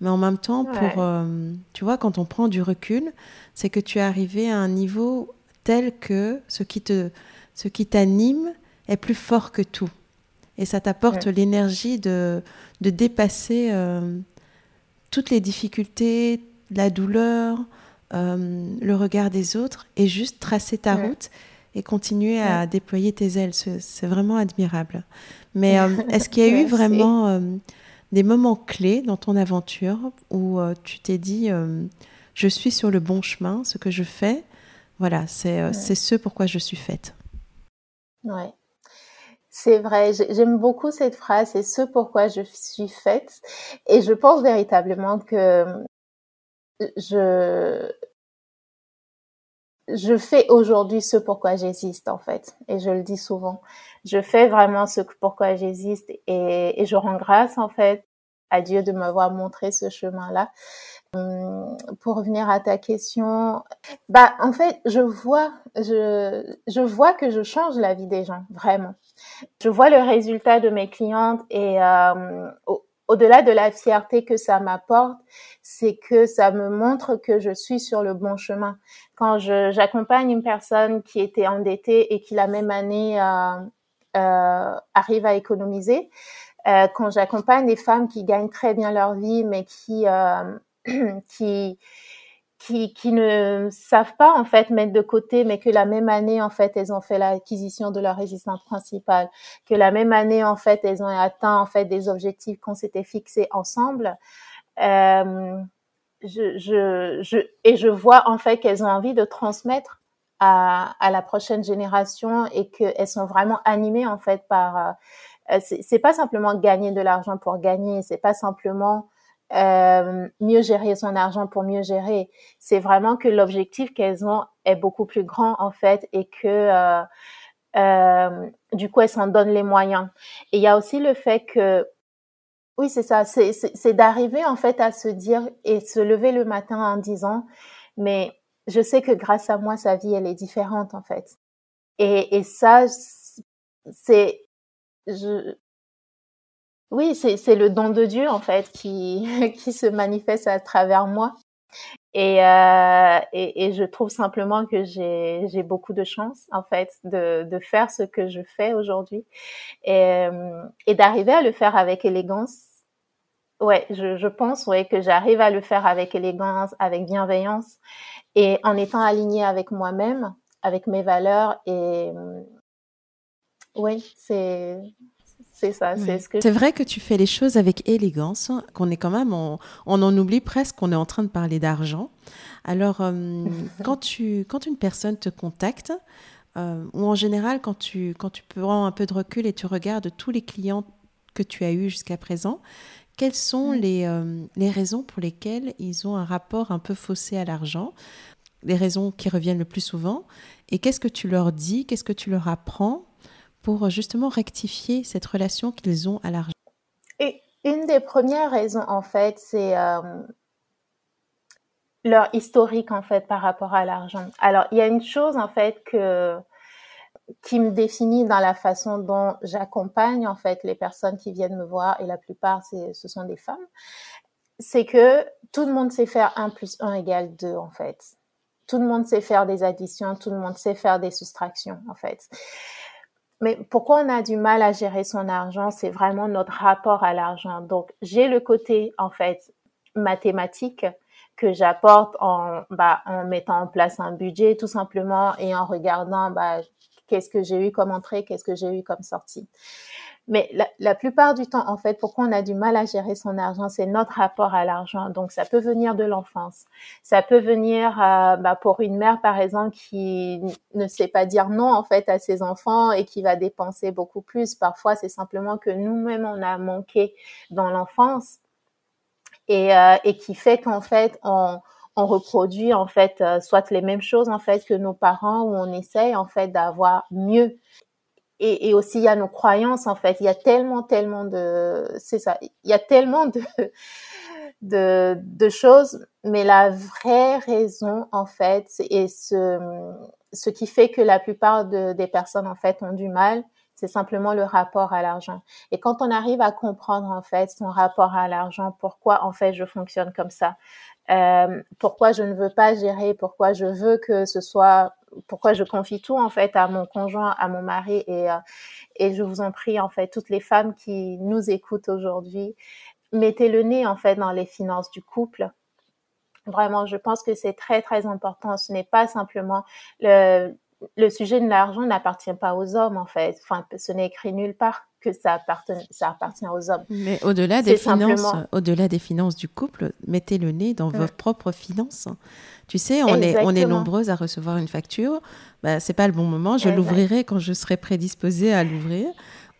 Mais en même temps, pour, euh, tu vois, quand on prend du recul, c'est que tu es arrivé à un niveau tel que ce qui te, ce qui t'anime est plus fort que tout. Et ça t'apporte l'énergie de, de dépasser toutes les difficultés, la douleur, euh, le regard des autres et juste tracer ta route et continuer à déployer tes ailes. C'est vraiment admirable. Mais euh, est-ce qu'il y a eu vraiment euh, des moments clés dans ton aventure où tu t'es dit je suis sur le bon chemin, ce que je fais, voilà, c'est ce pourquoi je suis faite. Ouais. C'est vrai, j'aime beaucoup cette phrase, c'est ce pourquoi je suis faite. Et je pense véritablement que je, je fais aujourd'hui ce pourquoi j'existe en fait. Et je le dis souvent. Je fais vraiment ce pourquoi j'existe et, je rends grâce en fait à Dieu de m'avoir montré ce chemin là hum, pour revenir à ta question bah en fait je vois je je vois que je change la vie des gens vraiment. Je vois le résultat de mes clientes et euh, au-delà de la fierté que ça m'apporte, c'est que ça me montre que je suis sur le bon chemin. Quand j'accompagne une personne qui était endettée et qui la même année euh, euh, arrive à économiser, euh, quand j'accompagne des femmes qui gagnent très bien leur vie mais qui euh, qui qui, qui ne savent pas en fait mettre de côté, mais que la même année en fait elles ont fait l'acquisition de leur résistance principale, que la même année en fait elles ont atteint en fait des objectifs qu'on s'était fixés ensemble. Euh, je, je, je, et je vois en fait qu'elles ont envie de transmettre à, à la prochaine génération et qu'elles sont vraiment animées en fait par. Euh, c'est pas simplement gagner de l'argent pour gagner, c'est pas simplement euh, mieux gérer son argent pour mieux gérer. C'est vraiment que l'objectif qu'elles ont est beaucoup plus grand en fait et que euh, euh, du coup elles s'en donnent les moyens. Et il y a aussi le fait que oui c'est ça, c'est d'arriver en fait à se dire et se lever le matin en disant mais je sais que grâce à moi sa vie elle est différente en fait. Et, et ça c'est je oui, c'est le don de Dieu en fait qui, qui se manifeste à travers moi. Et, euh, et, et, je trouve simplement que j'ai beaucoup de chance en fait de, de faire ce que je fais aujourd'hui et, euh, et d'arriver à le faire avec élégance. Ouais, je, je pense ouais que j'arrive à le faire avec élégance, avec bienveillance et en étant alignée avec moi-même, avec mes valeurs et oui, c'est c'est ça, c'est ce que. C'est vrai que tu fais les choses avec élégance, qu'on est quand même, on, en oublie presque qu'on est en train de parler d'argent. Alors, euh, quand, tu, quand une personne te contacte, euh, ou en général, quand tu, quand tu prends un peu de recul et tu regardes tous les clients que tu as eus jusqu'à présent, quelles sont les, euh, les raisons pour lesquelles ils ont un rapport un peu faussé à l'argent les raisons qui reviennent le plus souvent Et qu'est-ce que tu leur dis Qu'est-ce que tu leur apprends pour justement rectifier cette relation qu'ils ont à l'argent. Et une des premières raisons, en fait, c'est euh, leur historique, en fait, par rapport à l'argent. Alors, il y a une chose, en fait, que qui me définit dans la façon dont j'accompagne en fait les personnes qui viennent me voir et la plupart ce sont des femmes c'est que tout le monde sait faire 1 plus 1 égale 2 en fait. Tout le monde sait faire des additions tout le monde sait faire des soustractions en fait mais pourquoi on a du mal à gérer son argent? C'est vraiment notre rapport à l'argent. Donc j'ai le côté en fait mathématique que j'apporte en, bah, en mettant en place un budget tout simplement et en regardant bah, qu'est-ce que j'ai eu comme entrée, qu'est-ce que j'ai eu comme sortie. Mais la, plupart du temps, en fait, pourquoi on a du mal à gérer son argent, c'est notre rapport à l'argent. Donc, ça peut venir de l'enfance. Ça peut venir euh, bah, pour une mère, par exemple, qui ne sait pas dire non, en fait, à ses enfants et qui va dépenser beaucoup plus. Parfois, c'est simplement que nous-mêmes, on a manqué dans l'enfance et, euh, et qui fait qu'en fait, on, on reproduit en fait euh, soit les mêmes choses en fait que nos parents ou on essaye en fait d'avoir mieux. Et, et, aussi il y a nos croyances en fait. Il y a tellement tellement de c'est ça il y a tellement de de, de choses. Mais la vraie raison en fait et ce ce qui fait que la plupart de, des personnes en fait ont du mal c'est simplement le rapport à l'argent. Et quand on arrive à comprendre en fait son rapport à l'argent, pourquoi en fait je fonctionne comme ça, euh, pourquoi je ne veux pas gérer, pourquoi je veux que ce soit, pourquoi je confie tout en fait à mon conjoint, à mon mari et euh, et je vous en prie en fait toutes les femmes qui nous écoutent aujourd'hui, mettez le nez en fait dans les finances du couple. Vraiment, je pense que c'est très très important. Ce n'est pas simplement le le sujet de l'argent n'appartient pas aux hommes en fait. Enfin, ce n'est écrit nulle part que ça appartient, ça appartient aux hommes. Mais au-delà des finances, au-delà des finances du couple, mettez le nez dans vos propres finances. Tu sais, on est on est nombreuses à recevoir une facture. Bah, c'est pas le bon moment. Je l'ouvrirai quand je serai prédisposée à l'ouvrir.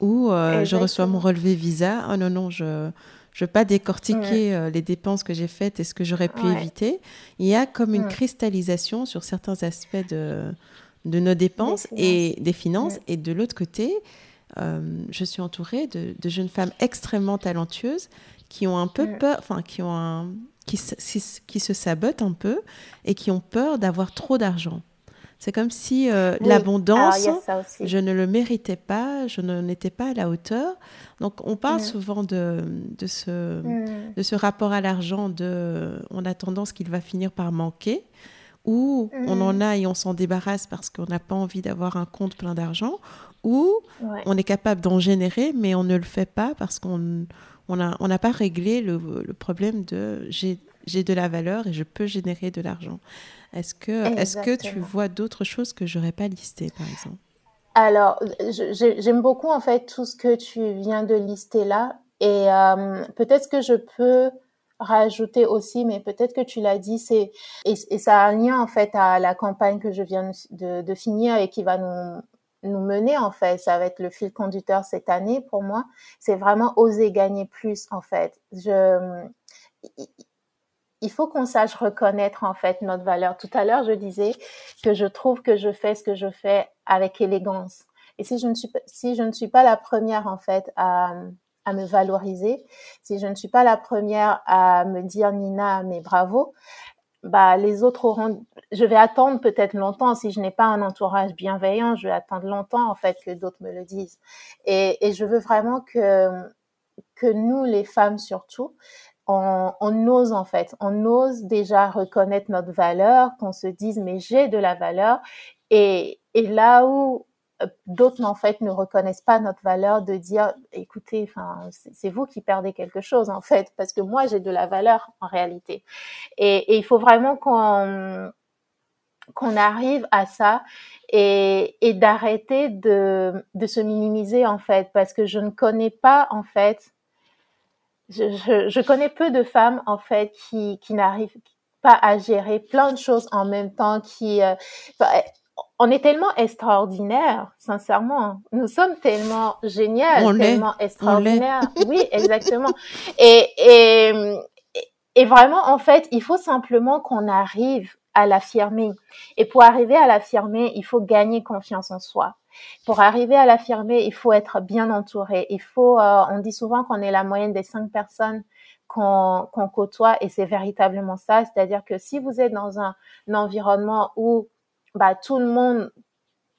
Ou euh, je reçois mon relevé Visa. Oh non non, je je veux pas décortiquer euh, les dépenses que j'ai faites et ce que j'aurais pu éviter. Il y a comme une cristallisation sur certains aspects de de nos dépenses et des finances. Et de l'autre côté, euh, je suis entourée de, jeunes femmes extrêmement talentueuses qui ont un peu peur, enfin qui ont un, qui, qui, se sabotent un peu et qui ont peur d'avoir trop d'argent. C'est comme si euh, l'abondance, je ne le méritais pas, je n'en étais pas à la hauteur. Donc on parle souvent de, de, ce, de ce rapport à l'argent, de on a tendance qu'il va finir par manquer ou on en mm. a et on s'en débarrasse parce qu'on n'a pas envie d'avoir un compte plein d'argent, ou on est capable d'en générer, mais on ne le fait pas parce qu'on n'a on pas réglé le, problème de j'ai de la valeur et je peux générer de l'argent. Est-ce que, est que tu vois d'autres choses que j'aurais pas listées, par exemple? Alors, j'aime beaucoup en fait tout ce que tu viens de lister là. Et euh, peut-être que je peux rajouter aussi, mais peut-être que tu l'as dit, c'est et, ça a un lien en fait à la campagne que je viens de, de finir et qui va nous nous mener en fait. Ça va être le fil conducteur cette année pour moi. C'est vraiment oser gagner plus en fait. Je il faut qu'on sache reconnaître en fait notre valeur. Tout à l'heure, je disais que je trouve que je fais ce que je fais avec élégance. Et si je ne suis si je ne suis pas la première en fait à à me valoriser, si je ne suis pas la première à me dire Nina, mais bravo, bah les autres auront. Je vais attendre peut-être longtemps si je n'ai pas un entourage bienveillant. Je vais attendre longtemps en fait que d'autres me le disent. Et, et je veux vraiment que que nous les femmes surtout, on, on, ose en fait, on ose déjà reconnaître notre valeur, qu'on se dise mais j'ai de la valeur. Et, et là où d'autres en fait ne reconnaissent pas notre valeur de dire écoutez enfin c'est vous qui perdez quelque chose en fait parce que moi j'ai de la valeur en réalité. Et, il faut vraiment qu'on qu'on arrive à ça et, et d'arrêter de, de se minimiser en fait parce que je ne connais pas en fait je, je, connais peu de femmes en fait qui, qui n'arrivent pas à gérer plein de choses en même temps qui euh, on est tellement extraordinaire, sincèrement. Nous sommes tellement géniaux, tellement extraordinaires. Oui, exactement. Et, et, et vraiment, en fait, il faut simplement qu'on arrive à l'affirmer. Et pour arriver à l'affirmer, il faut gagner confiance en soi. Pour arriver à l'affirmer, il faut être bien entouré. Il faut, euh, on dit souvent qu'on est la moyenne des cinq personnes qu'on côtoie et c'est véritablement ça. C'est-à-dire que si vous êtes dans un, environnement où bah, tout le monde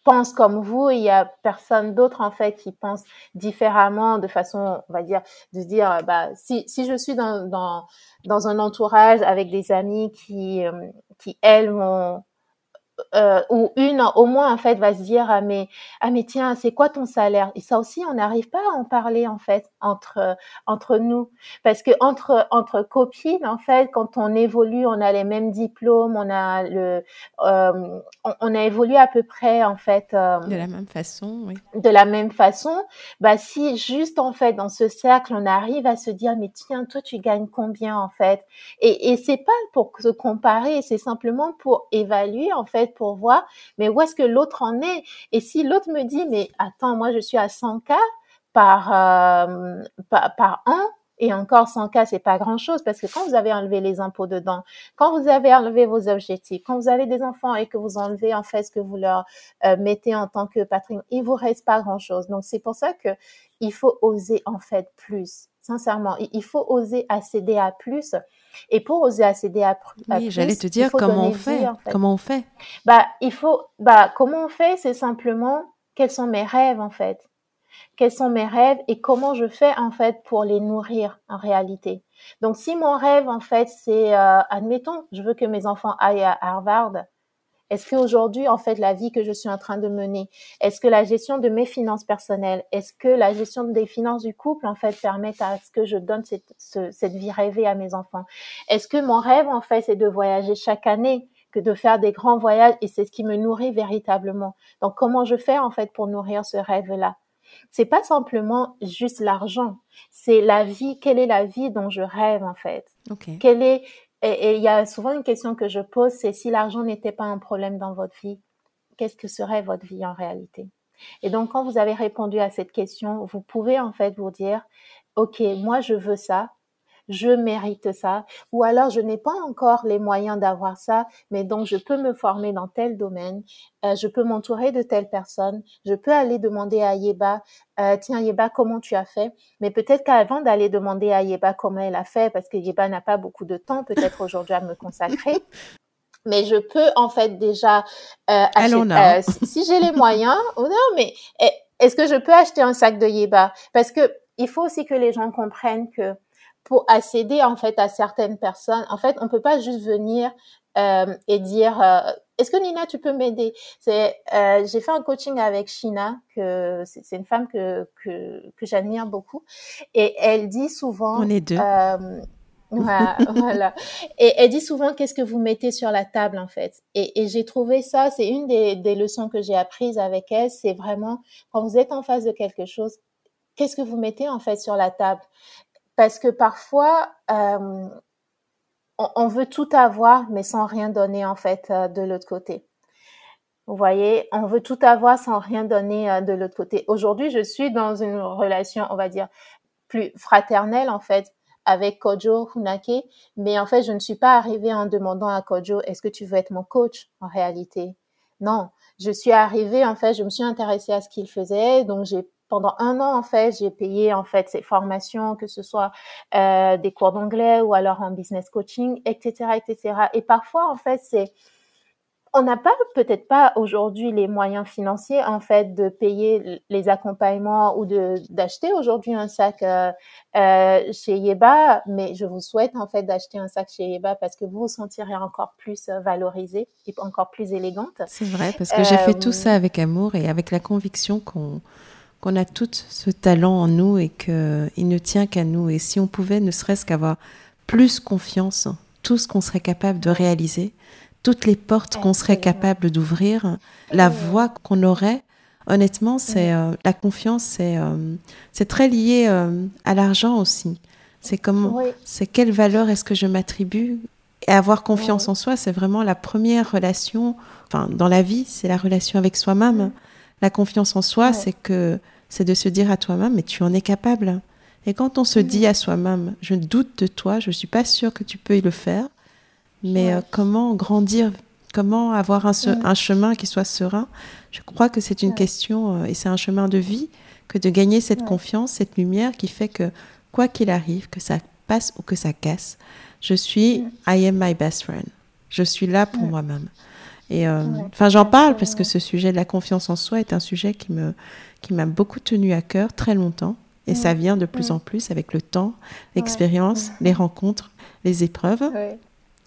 pense comme vous, il y a personne d'autre en fait qui pense différemment de façon, on va dire, de dire, bah si si je suis dans dans dans un entourage avec des amis qui euh, qui elles vont euh, ou une au moins en fait va se dire ah mais ah mais tiens c'est quoi ton salaire? Et ça aussi on n'arrive pas à en parler en fait entre entre nous. Parce que entre entre copines en fait quand on évolue on a les mêmes diplômes on a le euh, on, a évolué à peu près en fait euh, de la même façon oui. de la même façon bah si juste en fait dans ce cercle on arrive à se dire mais tiens toi tu gagnes combien en fait? Et et c'est pas pour se comparer c'est simplement pour évaluer en fait pour voir, mais où est-ce que l'autre en est? Et si l'autre me dit, mais attends, moi je suis à 100K par, euh, par, an, et encore 100K, c'est pas grand chose parce que quand vous avez enlevé les impôts dedans, quand vous avez enlevé vos objectifs, quand vous avez des enfants et que vous enlevez en fait ce que vous leur euh, mettez en tant que patrimoine, il vous reste pas grand chose. Donc c'est pour ça que il faut oser en fait plus. Sincèrement, il faut oser accéder à plus. Et pour oser accéder à, plus, oui, j'allais te dire comment on fait. Comment on fait Bah, il faut. Bah, comment on fait C'est simplement quels sont mes rêves en fait. Quels sont mes rêves et comment je fais en fait pour les nourrir en réalité. Donc, si mon rêve en fait c'est, euh, admettons, je veux que mes enfants aillent à Harvard, est-ce qu'aujourd'hui, en fait, la vie que je suis en train de mener, est-ce que la gestion de mes finances personnelles, est-ce que la gestion des finances du couple, en fait, permet à ce que je donne cette, cette vie rêvée à mes enfants? Est-ce que mon rêve, en fait, c'est de voyager chaque année que de faire des grands voyages et c'est ce qui me nourrit véritablement? Donc, comment je fais, en fait, pour nourrir ce rêve-là? C'est pas simplement juste l'argent, c'est la vie. Quelle est la vie dont je rêve en fait? Quelle est et il y a souvent une question que je pose, c'est si l'argent n'était pas un problème dans votre vie, qu'est-ce que serait votre vie en réalité? Et donc, quand vous avez répondu à cette question, vous pouvez en fait vous dire, OK, moi je veux ça, je mérite ça, ou alors je n'ai pas encore les moyens d'avoir ça, mais donc je peux me former dans tel domaine, euh, je peux m'entourer de telle personne, je peux aller demander à Yeba, euh, tiens Yeba, comment tu as fait? Mais peut-être qu'avant d'aller demander à Yeba comment elle a fait, parce que Yeba n'a pas beaucoup de temps peut-être aujourd'hui à me consacrer, mais je peux en fait déjà euh, acheter, euh, si, si j'ai les moyens, oh non, mais est-ce que je peux acheter un sac de Yeba? Parce que il faut aussi que les gens comprennent que pour accéder en fait à certaines personnes. En fait, on peut pas juste venir euh, et dire euh, est-ce que Nina tu peux m'aider? C'est euh, j'ai fait un coaching avec Shina que c'est une femme que que, que j'admire beaucoup et elle dit souvent on est deux. Voilà, Et elle dit souvent qu'est-ce que vous mettez sur la table en fait? Et, et j'ai trouvé ça, c'est une des, des leçons que j'ai apprises avec elle, c'est vraiment quand vous êtes en face de quelque chose, qu'est-ce que vous mettez en fait sur la table? Parce que parfois, euh, on, veut tout avoir, mais sans rien donner en fait euh, de l'autre côté. Vous voyez, on veut tout avoir sans rien donner euh, de l'autre côté. Aujourd'hui, je suis dans une relation, on va dire, plus fraternelle en fait avec Kojo Hunake, mais en fait, je ne suis pas arrivée en demandant à Kojo, est-ce que tu veux être mon coach en réalité? Non, je suis arrivée, en fait, je me suis intéressée à ce qu'il faisait, donc j'ai pendant un an en fait, j'ai payé en fait ces formations, que ce soit euh, des cours d'anglais ou alors en business coaching, etc., etc. Et parfois en fait, c'est on n'a pas peut-être pas aujourd'hui les moyens financiers en fait de payer les accompagnements ou de d'acheter aujourd'hui un sac euh, euh, chez Yeba, mais je vous souhaite en fait d'acheter un sac chez Yeba parce que vous vous sentirez encore plus valorisée et encore plus élégante. C'est vrai parce que j'ai fait tout ça avec amour et avec la conviction qu'on qu'on a tout ce talent en nous et qu'il ne tient qu'à nous. Et si on pouvait ne serait-ce qu'avoir plus confiance, tout ce qu'on serait capable de réaliser, toutes les portes qu'on serait capable d'ouvrir, la voix qu'on aurait, honnêtement, c'est euh, la confiance, c'est euh, c'est très lié euh, à l'argent aussi. C'est comment, c'est quelle valeur est-ce que je m'attribue? Et avoir confiance en soi, c'est vraiment la première relation. Enfin, dans la vie, c'est la relation avec soi-même. La confiance en soi, c'est que c'est de se dire à toi-même, mais tu en es capable. Et quand on se dit à soi-même, je doute de toi, je ne suis pas sûre que tu peux le faire, Mais comment grandir? Comment avoir un, un, chemin qui soit serein? Je crois que c'est une question et c'est un chemin de vie que de gagner cette confiance, cette lumière qui fait que quoi qu'il arrive, que ça passe ou que ça casse, je suis I am my best friend. Je suis là pour moi-même. Et euh, enfin, j'en parle parce que ce sujet de la confiance en soi est un sujet qui me qui m'a beaucoup tenu à cœur très longtemps. Et ça vient de plus en plus avec le temps, l'expérience, les rencontres, les épreuves.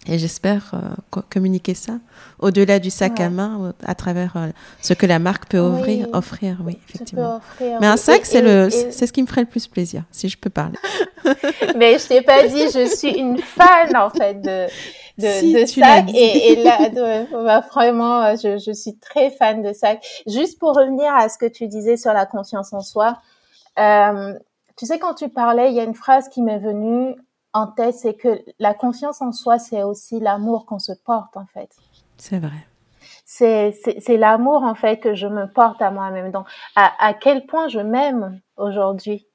Et j'espère euh, communiquer ça au-delà du sac à main, à travers euh, ce que la marque peut offrir. offrir oui, effectivement. Mais un sac, c'est le, c'est ce qui me ferait le plus plaisir, si je peux parler. Mais je t'ai pas dit, je suis une fan en fait de de, de sac et, et, là bah, vraiment euh, je, je, suis très fan de sac. Juste pour revenir à ce que tu disais sur la confiance en soi euh, tu sais quand tu parlais il y a une phrase qui m'est venue en tête c'est que la confiance en soi c'est aussi l'amour qu'on se porte en fait. C'est vrai. C'est c'est l'amour en fait que je me porte à moi-même. Donc à, à quel point je m'aime aujourd'hui?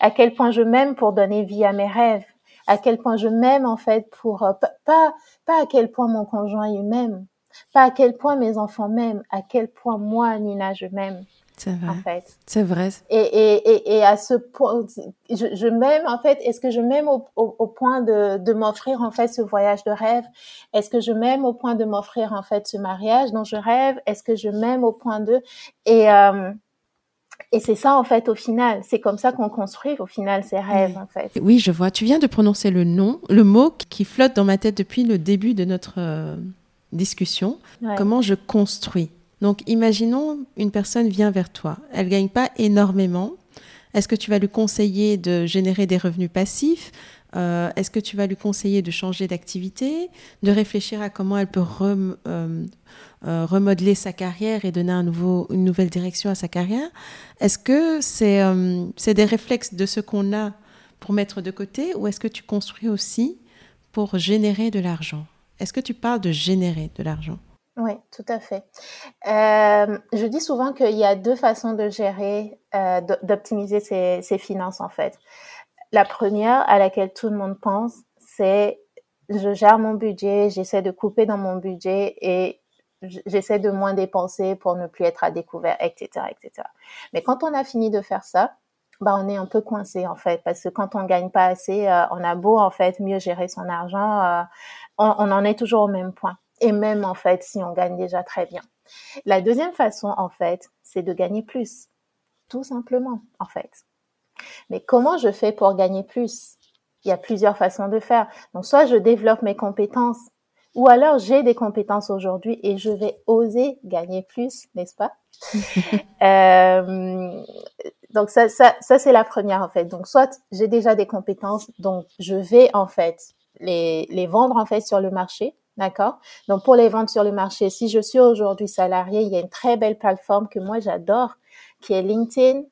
À quel point je m'aime pour donner vie à mes rêves? À quel point je m'aime en fait pour euh, pas pas à quel point mon conjoint m'aime, pas à quel point mes enfants m'aiment, à quel point moi Nina je m'aime. C'est vrai. En fait. C'est vrai. Et, et, et, et, à ce point, je, je m'aime en fait. Est-ce que je m'aime au, au, point de, de m'offrir en fait ce voyage de rêve? Est-ce que je m'aime au point de m'offrir en fait ce mariage dont je rêve? Est-ce que je m'aime au point de et euh, et c'est ça, en fait, au final. C'est comme ça qu'on construit, au final, ses rêves, en fait. Oui, je vois. Tu viens de prononcer le nom, le mot qui flotte dans ma tête depuis le début de notre euh, discussion. Comment je construis? Donc, imaginons une personne vient vers toi. Elle gagne pas énormément. Est-ce que tu vas lui conseiller de générer des revenus passifs? Euh, Est-ce que tu vas lui conseiller de changer d'activité, de réfléchir à comment elle peut euh, euh, remodeler sa carrière et donner nouveau, une nouvelle direction à sa carrière? Est-ce que c'est des réflexes de ce qu'on a pour mettre de côté ou est-ce que tu construis aussi pour générer de l'argent? Est-ce que tu parles de générer de l'argent? Oui, tout à fait. je dis souvent qu'il y a deux façons de gérer, d'optimiser ses, finances en fait. La première à laquelle tout le monde pense, c'est je gère mon budget, j'essaie de couper dans mon budget et j'essaie de moins dépenser pour ne plus être à découvert, etc., etc. Mais quand on a fini de faire ça, bah on est un peu coincé en fait parce que quand on gagne pas assez, euh, on a beau en fait mieux gérer son argent, euh, on, on, en est toujours au même point. Et même en fait si on gagne déjà très bien. La deuxième façon en fait, c'est de gagner plus, tout simplement en fait. Mais comment je fais pour gagner plus? Il y a plusieurs façons de faire. Donc, soit je développe mes compétences, ou alors j'ai des compétences aujourd'hui et je vais oser gagner plus, n'est-ce pas? Euh, Donc ça, ça, ça c'est la première en fait. Donc soit j'ai déjà des compétences, donc je vais en fait les, les vendre en fait sur le marché, d'accord? Donc pour les vendre sur le marché, si je suis aujourd'hui salarié, il y a une très belle plateforme que moi j'adore, qui est LinkedIn.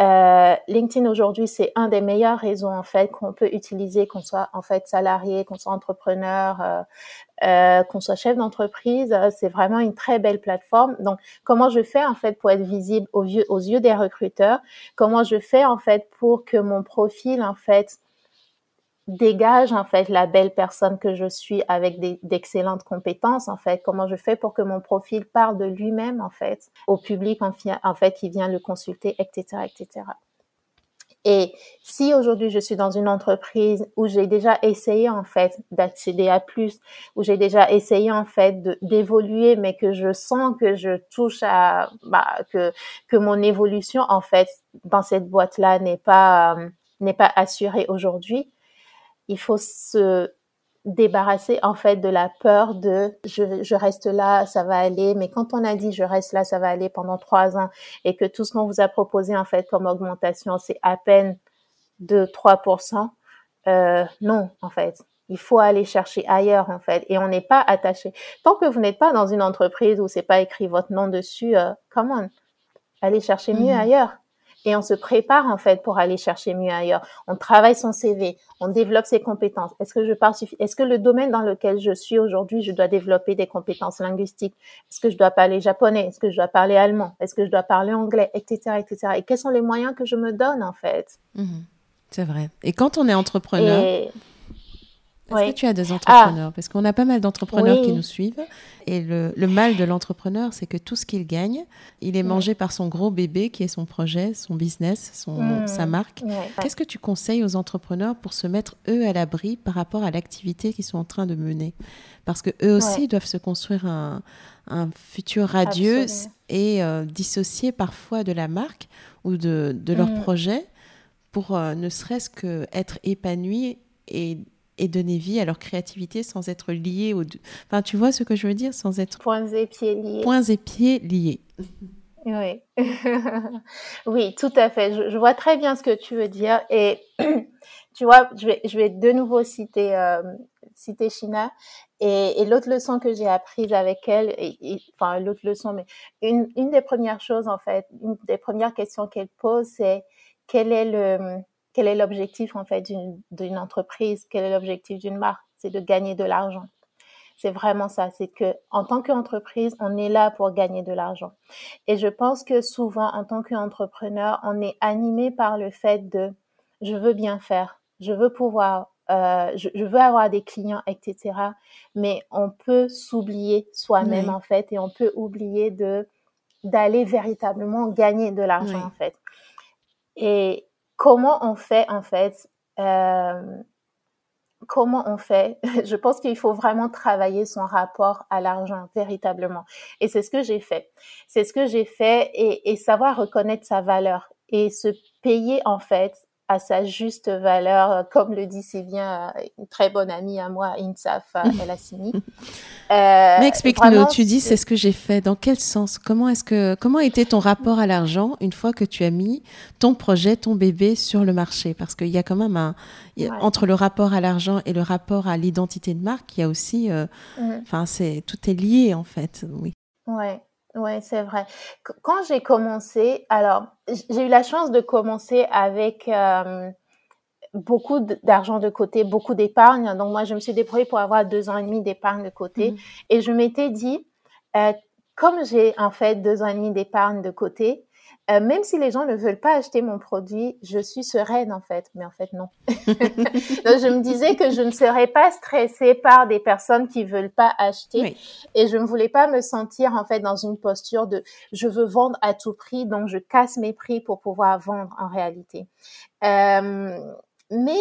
Euh, LinkedIn aujourd'hui, c'est un des meilleurs réseaux en fait qu'on peut utiliser, qu'on soit en fait salarié, qu'on soit entrepreneur, euh, euh, qu'on soit chef d'entreprise. C'est vraiment une très belle plateforme. Donc, comment je fais en fait pour être visible aux yeux, aux yeux des recruteurs? Comment je fais en fait pour que mon profil en fait dégage en fait la belle personne que je suis avec d'excellentes compétences en fait. Comment je fais pour que mon profil parle de lui-même en fait au public en, fait qui vient le consulter etc etc et si aujourd'hui je suis dans une entreprise où j'ai déjà essayé en fait d'accéder à plus où j'ai déjà essayé en fait d'évoluer mais que je sens que je touche à bah, que que mon évolution en fait dans cette boîte là n'est pas n'est pas assurée aujourd'hui il faut se débarrasser en fait de la peur de je, je, reste là, ça va aller. Mais quand on a dit je reste là, ça va aller pendant trois ans et que tout ce qu'on vous a proposé en fait comme augmentation, c'est à peine de 3%, euh, non en fait. Il faut aller chercher ailleurs en fait et on n'est pas attaché. Tant que vous n'êtes pas dans une entreprise où c'est pas écrit votre nom dessus, euh, come on, allez chercher mieux mhm. ailleurs et on se prépare en fait pour aller chercher mieux ailleurs. On travaille son CV, on développe ses compétences. Est-ce que je parle Est-ce que le domaine dans lequel je suis aujourd'hui, je dois développer des compétences linguistiques? Est-ce que je dois parler japonais? Est-ce que je dois parler allemand? Est-ce que je dois parler anglais, etc., etc. Et quels sont les moyens que je me donne en fait? Mhm. C'est vrai. Et quand on est entrepreneur, Est-ce que tu as des entrepreneurs? Ah. Parce qu'on a pas mal d'entrepreneurs qui nous suivent. Et le, mal de l'entrepreneur, c'est que tout ce qu'il gagne, il est mangé par son gros bébé qui est son projet, son business, son, hmm. sa marque. Qu'est-ce que tu conseilles aux entrepreneurs pour se mettre, eux, à l'abri par rapport à l'activité qu'ils sont en train de mener? Parce que eux aussi doivent se construire un, futur radieux et euh, dissocier parfois de la marque ou de, leur hmm. projet pour euh, ne serait-ce qu'être épanoui et et donner vie à leur créativité sans être liés au... Enfin, tu vois ce que je veux dire Sans être... Points et pieds liés. Points et pieds liés. Oui. oui, tout à fait. Je, vois très bien ce que tu veux dire. Et tu vois, je vais, je vais de nouveau citer, euh, citer China. Et, et l'autre leçon que j'ai apprise avec elle, et, enfin l'autre leçon, mais une, une des premières choses en fait, une des premières questions qu'elle pose, c'est quel est le quel est l'objectif en fait d'une entreprise Quel est l'objectif d'une marque? C'est de gagner de l'argent. C'est vraiment ça. C'est que en tant qu'entreprise, on est là pour gagner de l'argent. Et je pense que souvent, en tant qu'entrepreneur, on est animé par le fait de je veux bien faire, je veux pouvoir, euh, je, veux avoir des clients, etc. Mais on peut s'oublier soi-même en fait, et on peut oublier de d'aller véritablement gagner de l'argent en fait. Et comment on fait en fait euh, Comment on fait? Je pense qu'il faut vraiment travailler son rapport à l'argent véritablement. Et c'est ce que j'ai fait. C'est ce que j'ai fait et, et savoir reconnaître sa valeur et se payer en fait à sa juste valeur, comme le dit si bien une très bonne amie à moi, Insaf Elassini. Euh, Mais explique-nous, tu dis c'est ce que j'ai fait. Dans quel sens? Comment est-ce que comment était ton rapport à l'argent une fois que tu as mis ton projet, ton bébé sur le marché? Parce qu'il y a quand même un entre le rapport à l'argent et le rapport à l'identité de marque, il y a aussi, euh, mm. enfin c'est tout est lié en fait. Oui. Ouais. Ouais, c'est vrai. Quand j'ai commencé, alors j'ai eu la chance de commencer avec euh, beaucoup d'argent de côté, beaucoup d'épargne. Donc moi, je me suis débrouillée pour avoir deux ans et demi d'épargne de côté. Mmh. Et je m'étais dit, euh, comme j'ai en fait deux ans et demi d'épargne de côté, euh, même si les gens ne veulent pas acheter mon produit, je suis sereine en fait, mais en fait non. Donc je me disais que je ne serais pas stressée par des personnes qui veulent pas acheter et je ne voulais pas me sentir en fait dans une posture de je veux vendre à tout prix donc je casse mes prix pour pouvoir vendre en réalité. Euh, mais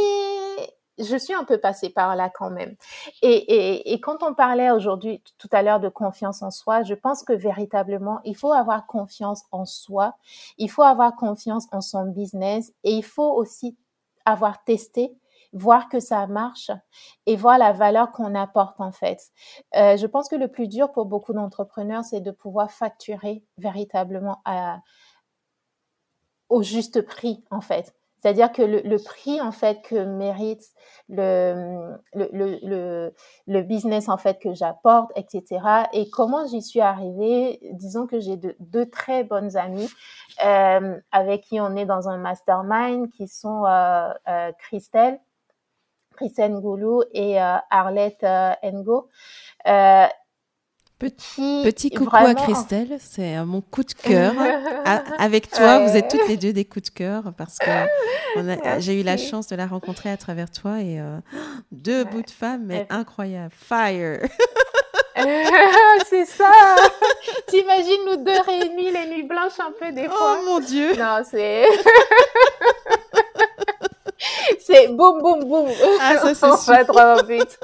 je suis un peu passée par là quand même. Et, quand on parlait aujourd'hui, tout à l'heure, de confiance en soi, je pense que véritablement, il faut avoir confiance en soi, il faut avoir confiance en son business et il faut aussi avoir testé voir que ça marche et voir la valeur qu'on apporte en fait. Euh, je pense que le plus dur pour beaucoup d'entrepreneurs, c'est de pouvoir facturer véritablement au juste prix en fait. C'est-à-dire que le, prix en fait que mérite le, le, le, le business en fait que j'apporte, etc. Et comment j'y suis arrivée Disons que j'ai deux très bonnes amies euh, avec qui on est dans un mastermind qui sont euh, euh, Christelle, Christelle Goulou et euh, Arlette euh, Ngo. Euh, Petit, petit coucou à Christelle, c'est euh, mon coup de cœur. Avec toi, vous êtes toutes les deux des coups de cœur parce que j'ai eu la chance de la rencontrer à travers toi et euh, deux bouts de femmes, mais incroyable. Fire! c'est ça! T'imagines nous deux réunis les nuits blanches un peu des oh fois? Oh mon Dieu! Non, c'est. c'est boum, boum, boum! Ah, ça, c'est sûr. va trop vite.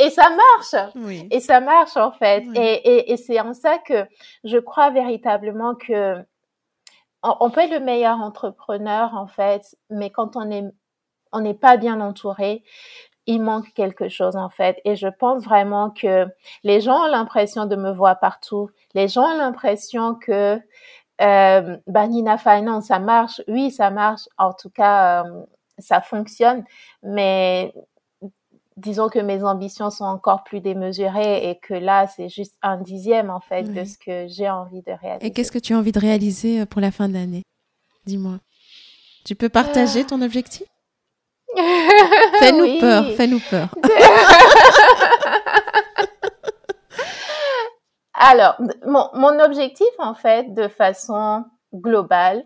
Et ça marche. Et ça marche en fait. Et, et, c'est en ça que je crois véritablement que on peut être le meilleur entrepreneur en fait, mais quand on est on n'est pas bien entouré, il manque quelque chose en fait. Et je pense vraiment que les gens ont l'impression de me voir partout. Les gens ont l'impression que euh, bah, Nina Finance, ça marche. Oui, ça marche. En tout cas, euh, ça fonctionne. Mais disons que mes ambitions sont encore plus démesurées et que là, c'est juste un dixième en fait de ce que j'ai envie de réaliser. Et qu'est-ce que tu as envie de réaliser euh, pour la fin de l'année? Dis-moi. Tu peux partager ton objectif? Fais-nous peur, fais-nous peur. Alors, mon, mon objectif en fait, de façon globale,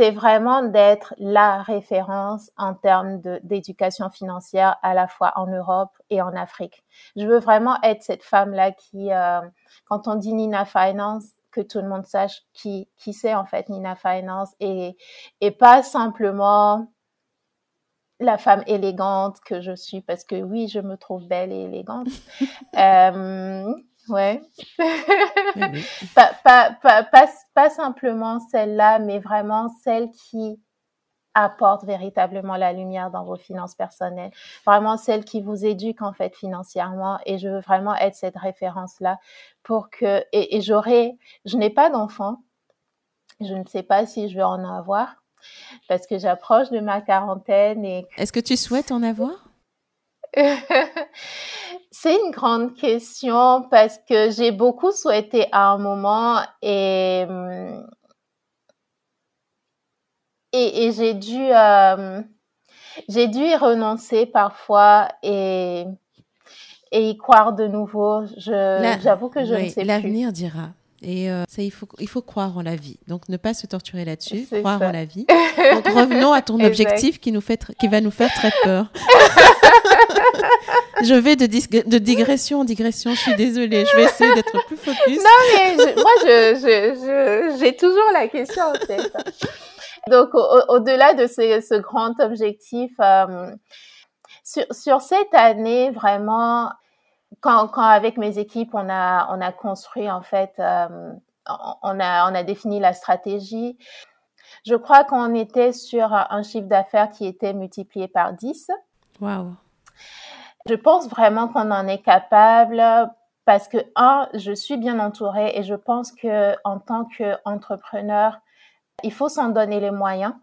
c'est vraiment d'être la référence en termes d'éducation financière à la fois en Europe et en Afrique. Je veux vraiment être cette femme-là qui, euh, quand on dit Nina Finance, que tout le monde sache qui, qui c'est en fait Nina Finance et, et pas simplement la femme élégante que je suis parce que oui, je me trouve belle et élégante. euh, ouais. pas, pas, pas, pas, pas simplement celle-là, mais vraiment celle qui apporte véritablement la lumière dans vos finances personnelles. Vraiment celle qui vous éduque en fait financièrement et je veux vraiment être cette référence là pour que et, et j'aurai je n'ai pas d'enfant. Je ne sais pas si je vais en avoir parce que j'approche de ma quarantaine et Est-ce que tu souhaites en avoir? C'est une grande question parce que j'ai beaucoup souhaité à un moment et et, et j'ai dû euh, j'ai dû y renoncer parfois et et y croire de nouveau. J'avoue que je oui, ne sais plus. L'avenir dira. Et euh, ça, il faut, il faut croire en la vie. Donc, ne pas se torturer là-dessus, croire ça. en la vie. Donc, revenons à ton objectif qui, nous fait, qui va nous faire très peur. je vais de, digression en digression, je suis désolée. Je vais essayer d'être plus focus. Non, mais je- moi, je, j'ai toujours la question en tête. Donc, au- au-delà de ce, ce grand objectif, euh, sur, sur cette année, vraiment, quand, quand avec mes équipes, on a, on a construit, en fait, euh, on, a, on a défini la stratégie. Je crois qu'on était sur un chiffre d'affaires qui était multiplié par 10. Waouh. Je pense vraiment qu'on en est capable parce que un, je suis bien entourée et je pense que en tant qu'entrepreneur, il faut s'en donner les moyens.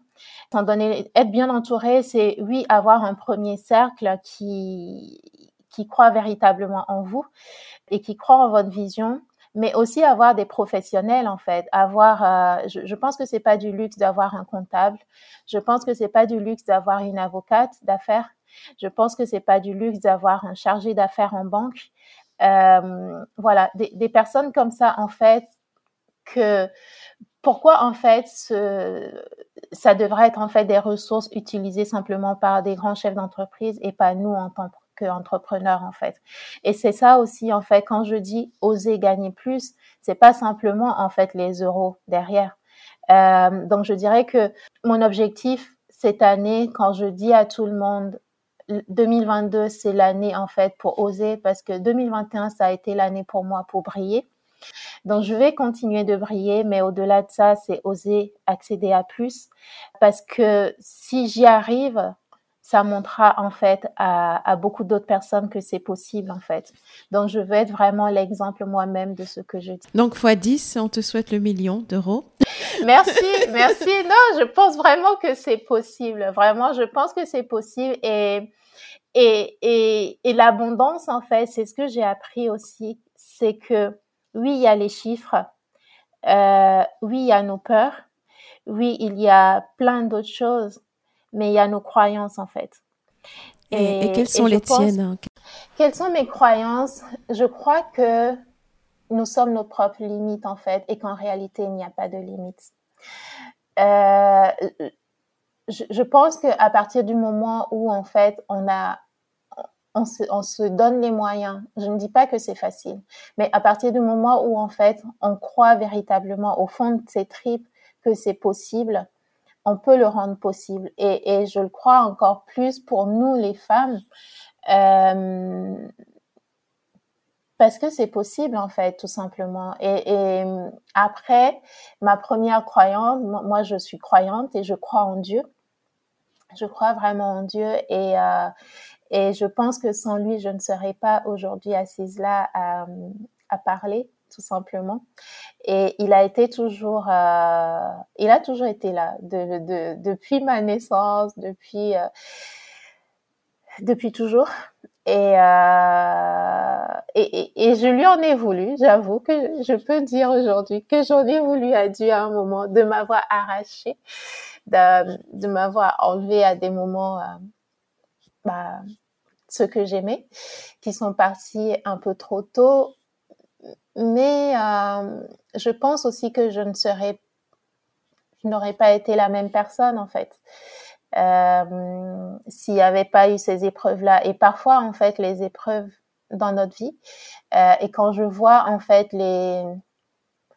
S'en donner, être bien entouré, c'est oui avoir un premier cercle qui qui croit véritablement en vous et qui croit en votre vision, mais aussi avoir des professionnels en fait. Avoir, euh, je, je pense que c'est pas du luxe d'avoir un comptable. Je pense que c'est pas du luxe d'avoir une avocate d'affaires. Je pense que c'est pas du luxe d'avoir un chargé d'affaires en banque. Euh, voilà, des, personnes comme ça, en fait, que pourquoi en fait ce, ça devrait être en fait des ressources utilisées simplement par des grands chefs d'entreprise et pas nous en tant qu'entrepreneurs en fait? Et c'est ça aussi en fait quand je dis oser gagner plus, c'est pas simplement en fait les euros derrière. Euh, donc je dirais que mon objectif cette année, quand je dis à tout le monde 2022, c'est l'année en fait pour oser parce que 2021, ça a été l'année pour moi pour briller. Donc, je vais continuer de briller, mais au-delà de ça, c'est oser accéder à plus parce que si j'y arrive, ça montrera en fait à, à beaucoup d'autres personnes que c'est possible en fait. Donc, je veux être vraiment l'exemple moi-même de ce que je dis. Donc, fois 10, on te souhaite le million d'euros. Merci, merci. Non, je pense vraiment que c'est possible. Vraiment, je pense que c'est possible et et, et, et l'abondance, en fait, c'est ce que j'ai appris aussi, c'est que oui, il y a les chiffres, euh, oui, il y a nos peurs, oui, il y a plein d'autres choses, mais il y a nos croyances, en fait. Et, et quelles sont les tiennes Quelles sont mes croyances? Je crois que nous sommes nos propres limites, en fait, et qu'en réalité, il n'y a pas de limites. Euh, je, je pense qu'à partir du moment où, en fait, on a on se, on se, donne les moyens. Je ne dis pas que c'est facile, mais à partir du moment où en fait on croit véritablement au fond de ses tripes que c'est possible, on peut le rendre possible. Et, je le crois encore plus pour nous les femmes, euh, parce que c'est possible en fait, tout simplement. Et, après, ma première croyance, moi je suis croyante et je crois en Dieu. Je crois vraiment en Dieu et euh, et je pense que sans lui, je ne serais pas aujourd'hui assise là à, parler, tout simplement. Et il a été toujours, euh, il a toujours été là de, de, depuis ma naissance, depuis, euh, depuis toujours. Et, euh, et, et, et, je lui en ai voulu, j'avoue que je peux dire aujourd'hui que j'en ai voulu à Dieu à un moment de m'avoir arraché, de, de m'avoir enlevé à des moments bah, ceux que j'aimais, qui sont partis un peu trop tôt. Mais euh, je pense aussi que je ne serais je n'aurais pas été la même personne en fait. Euh, s'il n'y avait pas eu ces épreuves-là. Et parfois, en fait, les épreuves dans notre vie, euh, et quand je vois, en fait, les...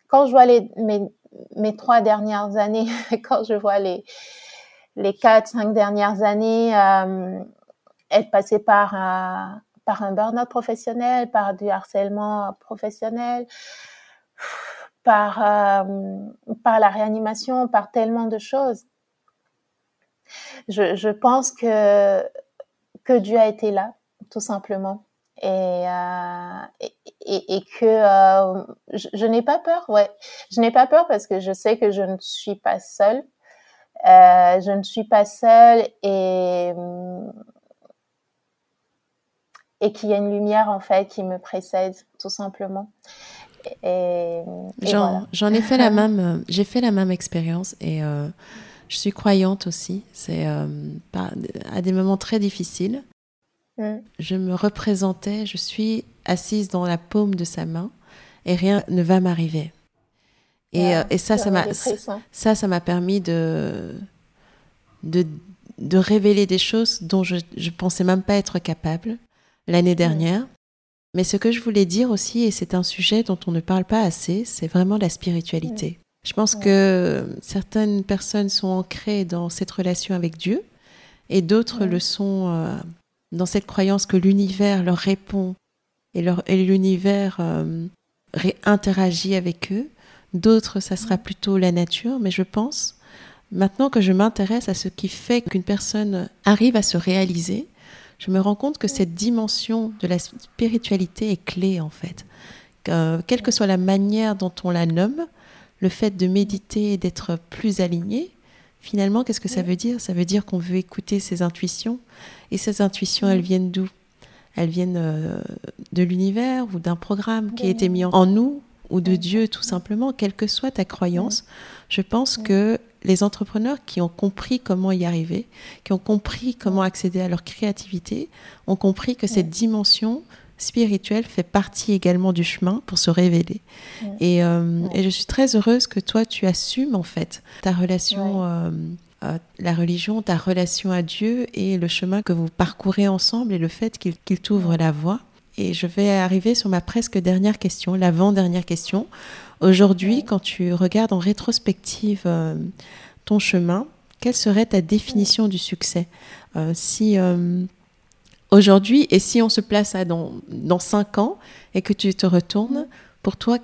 Quand je vois les, mes, mes trois dernières années, quand je vois les, les quatre, cinq dernières années, être passé par par un burn-out professionnel, par du harcèlement professionnel, par, euh, par la réanimation, par tellement de choses je, je pense que, que Dieu a été là, tout simplement. Et, euh, et, et, que euh, je, n'ai pas peur, ouais. Je n'ai pas peur parce que je sais que je ne suis pas seule. Je ne suis pas seule et et qu'il y a une lumière en fait qui me précède tout simplement. Et, J'en ai fait la même, j'ai fait la même expérience et euh, je suis croyante aussi. C'est euh, à des moments très difficiles. Mm. Je me représentais, je suis assise dans la paume de sa main et rien ne va m'arriver. Et, euh, et, ça, ça m'a, ça, ça m'a permis de, de, de, révéler des choses dont je ne pensais même pas être capable l'année dernière. Mais ce que je voulais dire aussi, et c'est un sujet dont on ne parle pas assez, c'est vraiment la spiritualité. Je pense que certaines personnes sont ancrées dans cette relation avec Dieu et d'autres le sont euh, dans cette croyance que l'univers leur répond et, et l'univers euh, interagit avec eux. D'autres, ça sera plutôt la nature, mais je pense, maintenant que je m'intéresse à ce qui fait qu'une personne arrive à se réaliser, je me rends compte que cette dimension de la spiritualité est clé en fait. quelle que soit la manière dont on la nomme, le fait de méditer et d'être plus aligné, finalement, qu'est-ce que ça veut dire? Ça veut dire qu'on veut écouter ses intuitions. Et ces intuitions, elles viennent d'où? Elles viennent euh, de l'univers ou d'un programme qui a été mis en nous ou de Dieu, tout simplement, quelle que soit ta croyance. Je pense que les entrepreneurs qui ont compris comment y arriver, qui ont compris comment accéder à leur créativité, ont compris que cette dimension spirituel fait partie également du chemin pour se révéler. Et, euh, et, je suis très heureuse que toi, tu assumes en fait ta relation, euh, à la religion, ta relation à Dieu et le chemin que vous parcourez ensemble et le fait qu'il t'ouvre la voie. Et je vais arriver sur ma presque dernière question, l'avant-dernière question. Aujourd'hui, quand tu regardes en rétrospective euh, ton chemin, quelle serait ta définition du succès Si aujourd'hui, et si on se place à dans, dans cinq ans et que tu te retournes, pour toi,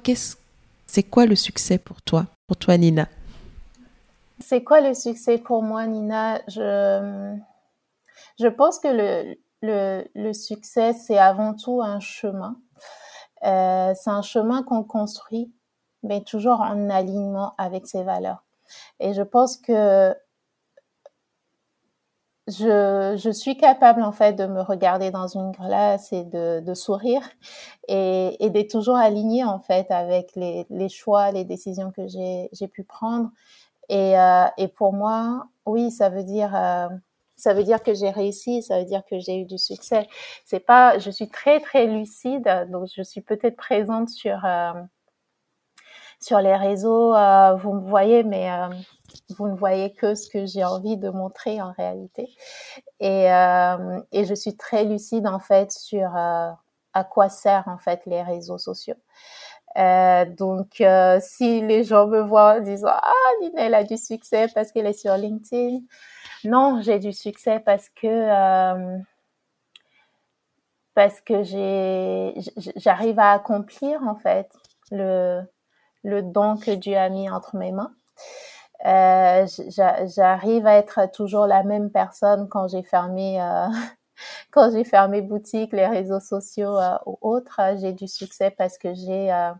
c'est quoi le succès pour toi, pour toi, Nina? C'est quoi le succès pour moi, Nina? Je, je pense que le, le, succès, c'est avant tout un chemin. Euh, c'est un chemin qu'on construit, mais toujours en alignement avec ses valeurs. Et je pense que je, je, suis capable en fait de me regarder dans une glace et de, sourire et, et d'être toujours alignée en fait avec les, les choix, les décisions que j'ai pu prendre. Et, euh, et, pour moi, oui, ça veut dire euh, ça veut dire que j'ai réussi, ça veut dire que j'ai eu du succès. C'est pas, je suis très très lucide, donc je suis peut-être présente sur euh, sur les réseaux, euh, vous me voyez, mais euh, vous ne voyez que ce que j'ai envie de montrer en réalité. Et, euh, et je suis très lucide en fait sur euh, à quoi servent en fait les réseaux sociaux. Euh, donc, euh, si les gens me voient en disant ah Nina elle a du succès parce qu'elle est sur LinkedIn, non j'ai du succès parce que parce que j'ai j'arrive à accomplir en fait le le don que Dieu a mis entre mes mains. Euh, j'arrive à être toujours la même personne quand j'ai fermé euh, quand j'ai fermé boutique, les réseaux sociaux euh, ou autres. J'ai du succès parce que j'ai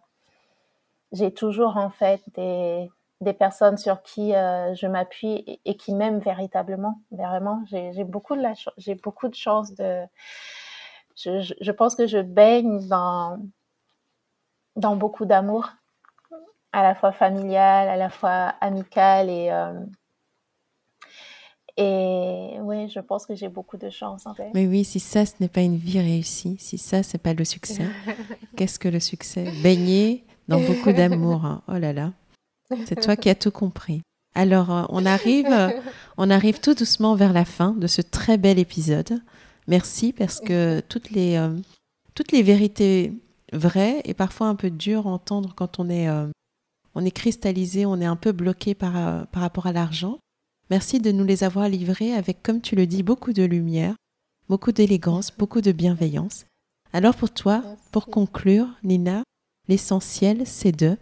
j'ai toujours en fait des des personnes sur qui je m'appuie et, qui m'aiment véritablement. Vraiment, j'ai beaucoup de j'ai beaucoup de chance de. Je, je, je pense que je baigne dans dans beaucoup d'amour à la fois familiale, à la fois amicale et euh, et oui, je pense que j'ai beaucoup de chance en fait. Mais oui, si ça ce n'est pas une vie réussie, si ça c'est pas le succès, qu'est-ce que le succès? Baigner dans beaucoup d'amour. Hein. Oh là là, c'est toi qui as tout compris. Alors, euh, on arrive, euh, on arrive tout doucement vers la fin de ce très bel épisode. Merci parce que toutes les, euh, toutes les vérités vraies et parfois un peu dures à entendre quand on est, on est cristallisé, on est un peu bloqué par, par rapport à l'argent. Merci de nous les avoir livrées avec, comme tu le dis, beaucoup de lumière, beaucoup d'élégance, beaucoup de bienveillance. Alors pour toi, pour conclure, Nina, l'essentiel, c'est de?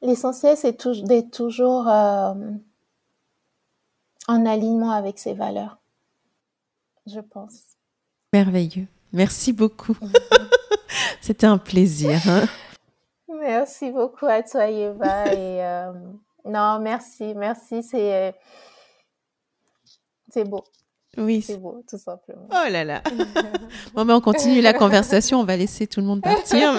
L'essentiel, c'est d'être toujours euh, en alignement avec ses valeurs, je pense. Merveilleux. Merci beaucoup. C'était un plaisir. Hein. merci beaucoup à toi, Eva. Et, euh, non, merci, merci. C'est, c'est beau. Oui. C'est beau, tout simplement. Oh là là. bon, mais on continue la conversation. On va laisser tout le monde partir.